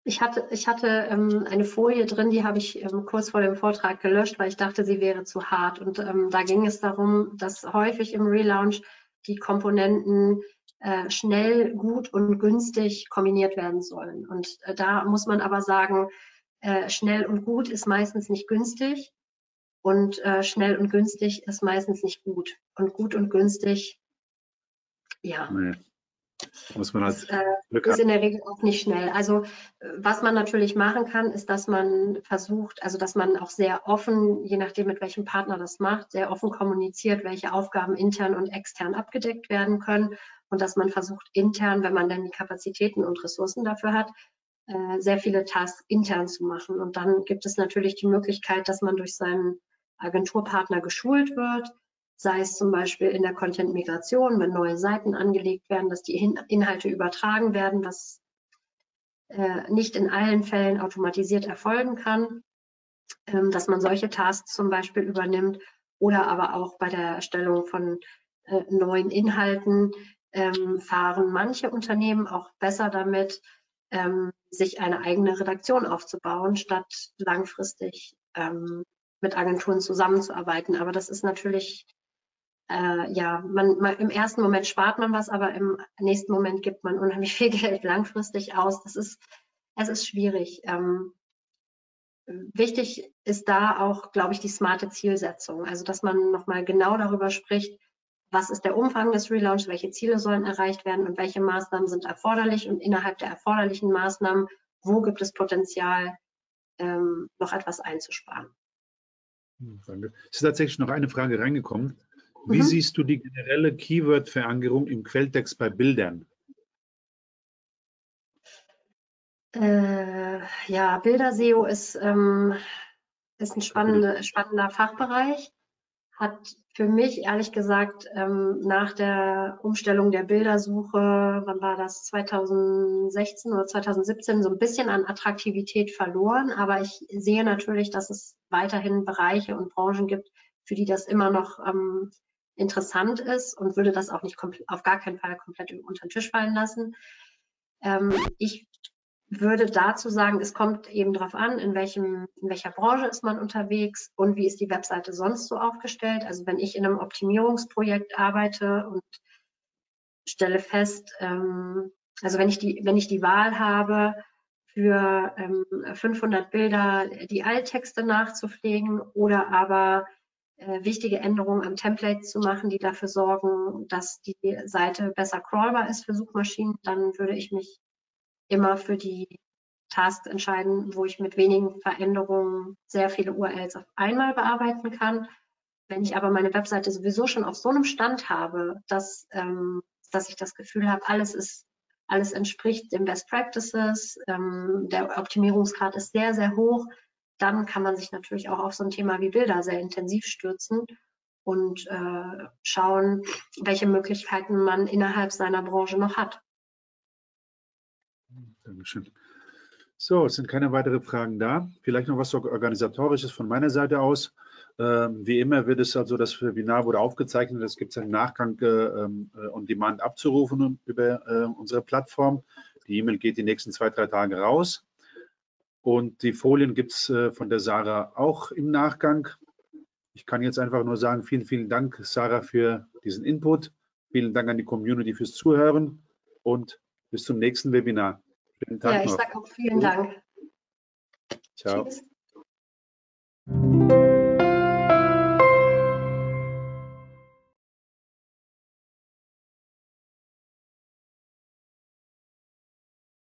Ich hatte, ich hatte ähm, eine Folie drin, die habe ich ähm, kurz vor dem Vortrag gelöscht, weil ich dachte, sie wäre zu hart. Und ähm, da ging es darum, dass häufig im Relaunch die Komponenten äh, schnell, gut und günstig kombiniert werden sollen. Und äh, da muss man aber sagen, äh, schnell und gut ist meistens nicht günstig und äh, schnell und günstig ist meistens nicht gut. Und gut und günstig, ja. Nee. Muss man halt das, äh, ist in der Regel auch nicht schnell. Also äh, was man natürlich machen kann, ist, dass man versucht, also dass man auch sehr offen, je nachdem mit welchem Partner das macht, sehr offen kommuniziert, welche Aufgaben intern und extern abgedeckt werden können und dass man versucht intern, wenn man dann die Kapazitäten und Ressourcen dafür hat, äh, sehr viele Tasks intern zu machen. Und dann gibt es natürlich die Möglichkeit, dass man durch seinen Agenturpartner geschult wird, sei es zum Beispiel in der Content-Migration, wenn neue Seiten angelegt werden, dass die Inhalte übertragen werden, was äh, nicht in allen Fällen automatisiert erfolgen kann, ähm, dass man solche Tasks zum Beispiel übernimmt oder aber auch bei der Erstellung von äh, neuen Inhalten ähm, fahren manche Unternehmen auch besser damit, ähm, sich eine eigene Redaktion aufzubauen, statt langfristig mit Agenturen zusammenzuarbeiten. Aber das ist natürlich, äh, ja, man, man, im ersten Moment spart man was, aber im nächsten Moment gibt man unheimlich viel Geld langfristig aus. Das ist, es ist schwierig. Ähm, wichtig ist da auch, glaube ich, die smarte Zielsetzung. Also, dass man nochmal genau darüber spricht, was ist der Umfang des Relaunch, welche Ziele sollen erreicht werden und welche Maßnahmen sind erforderlich und innerhalb der erforderlichen Maßnahmen, wo gibt es Potenzial, ähm, noch etwas einzusparen. Hm, danke. Es ist tatsächlich noch eine Frage reingekommen. Wie mhm. siehst du die generelle Keyword-Verankerung im Quelltext bei Bildern? Äh, ja, Bilder-SEO ist, ähm, ist ein spannende, spannender Fachbereich, hat für mich ehrlich gesagt ähm, nach der Umstellung der Bildersuche, wann war das, 2016 oder 2017, so ein bisschen an Attraktivität verloren. Aber ich sehe natürlich, dass es weiterhin Bereiche und Branchen gibt, für die das immer noch ähm, interessant ist und würde das auch nicht auf gar keinen Fall komplett unter den Tisch fallen lassen. Ähm, ich würde dazu sagen, es kommt eben darauf an, in, welchem, in welcher Branche ist man unterwegs und wie ist die Webseite sonst so aufgestellt. Also wenn ich in einem Optimierungsprojekt arbeite und stelle fest, ähm, also wenn ich die, wenn ich die Wahl habe, für ähm, 500 Bilder die Alttexte nachzupflegen oder aber äh, wichtige Änderungen am Template zu machen, die dafür sorgen, dass die Seite besser crawlbar ist für Suchmaschinen, dann würde ich mich immer für die Tasks entscheiden, wo ich mit wenigen Veränderungen sehr viele URLs auf einmal bearbeiten kann. Wenn ich aber meine Webseite sowieso schon auf so einem Stand habe, dass, ähm, dass ich das Gefühl habe, alles ist, alles entspricht den Best Practices, ähm, der Optimierungsgrad ist sehr, sehr hoch, dann kann man sich natürlich auch auf so ein Thema wie Bilder sehr intensiv stürzen und äh, schauen, welche Möglichkeiten man innerhalb seiner Branche noch hat. Dankeschön. So, es sind keine weiteren Fragen da. Vielleicht noch was Organisatorisches von meiner Seite aus. Ähm, wie immer wird es also, das Webinar wurde aufgezeichnet, das gibt es im Nachgang äh, ähm, äh, on demand abzurufen über äh, unsere Plattform. Die E-Mail geht die nächsten zwei, drei Tage raus. Und die Folien gibt es äh, von der Sarah auch im Nachgang. Ich kann jetzt einfach nur sagen, vielen, vielen Dank, Sarah, für diesen Input. Vielen Dank an die Community fürs Zuhören und bis zum nächsten Webinar. Schönen Tag ja, ich sage auch vielen Dank. Ciao. Tschüss.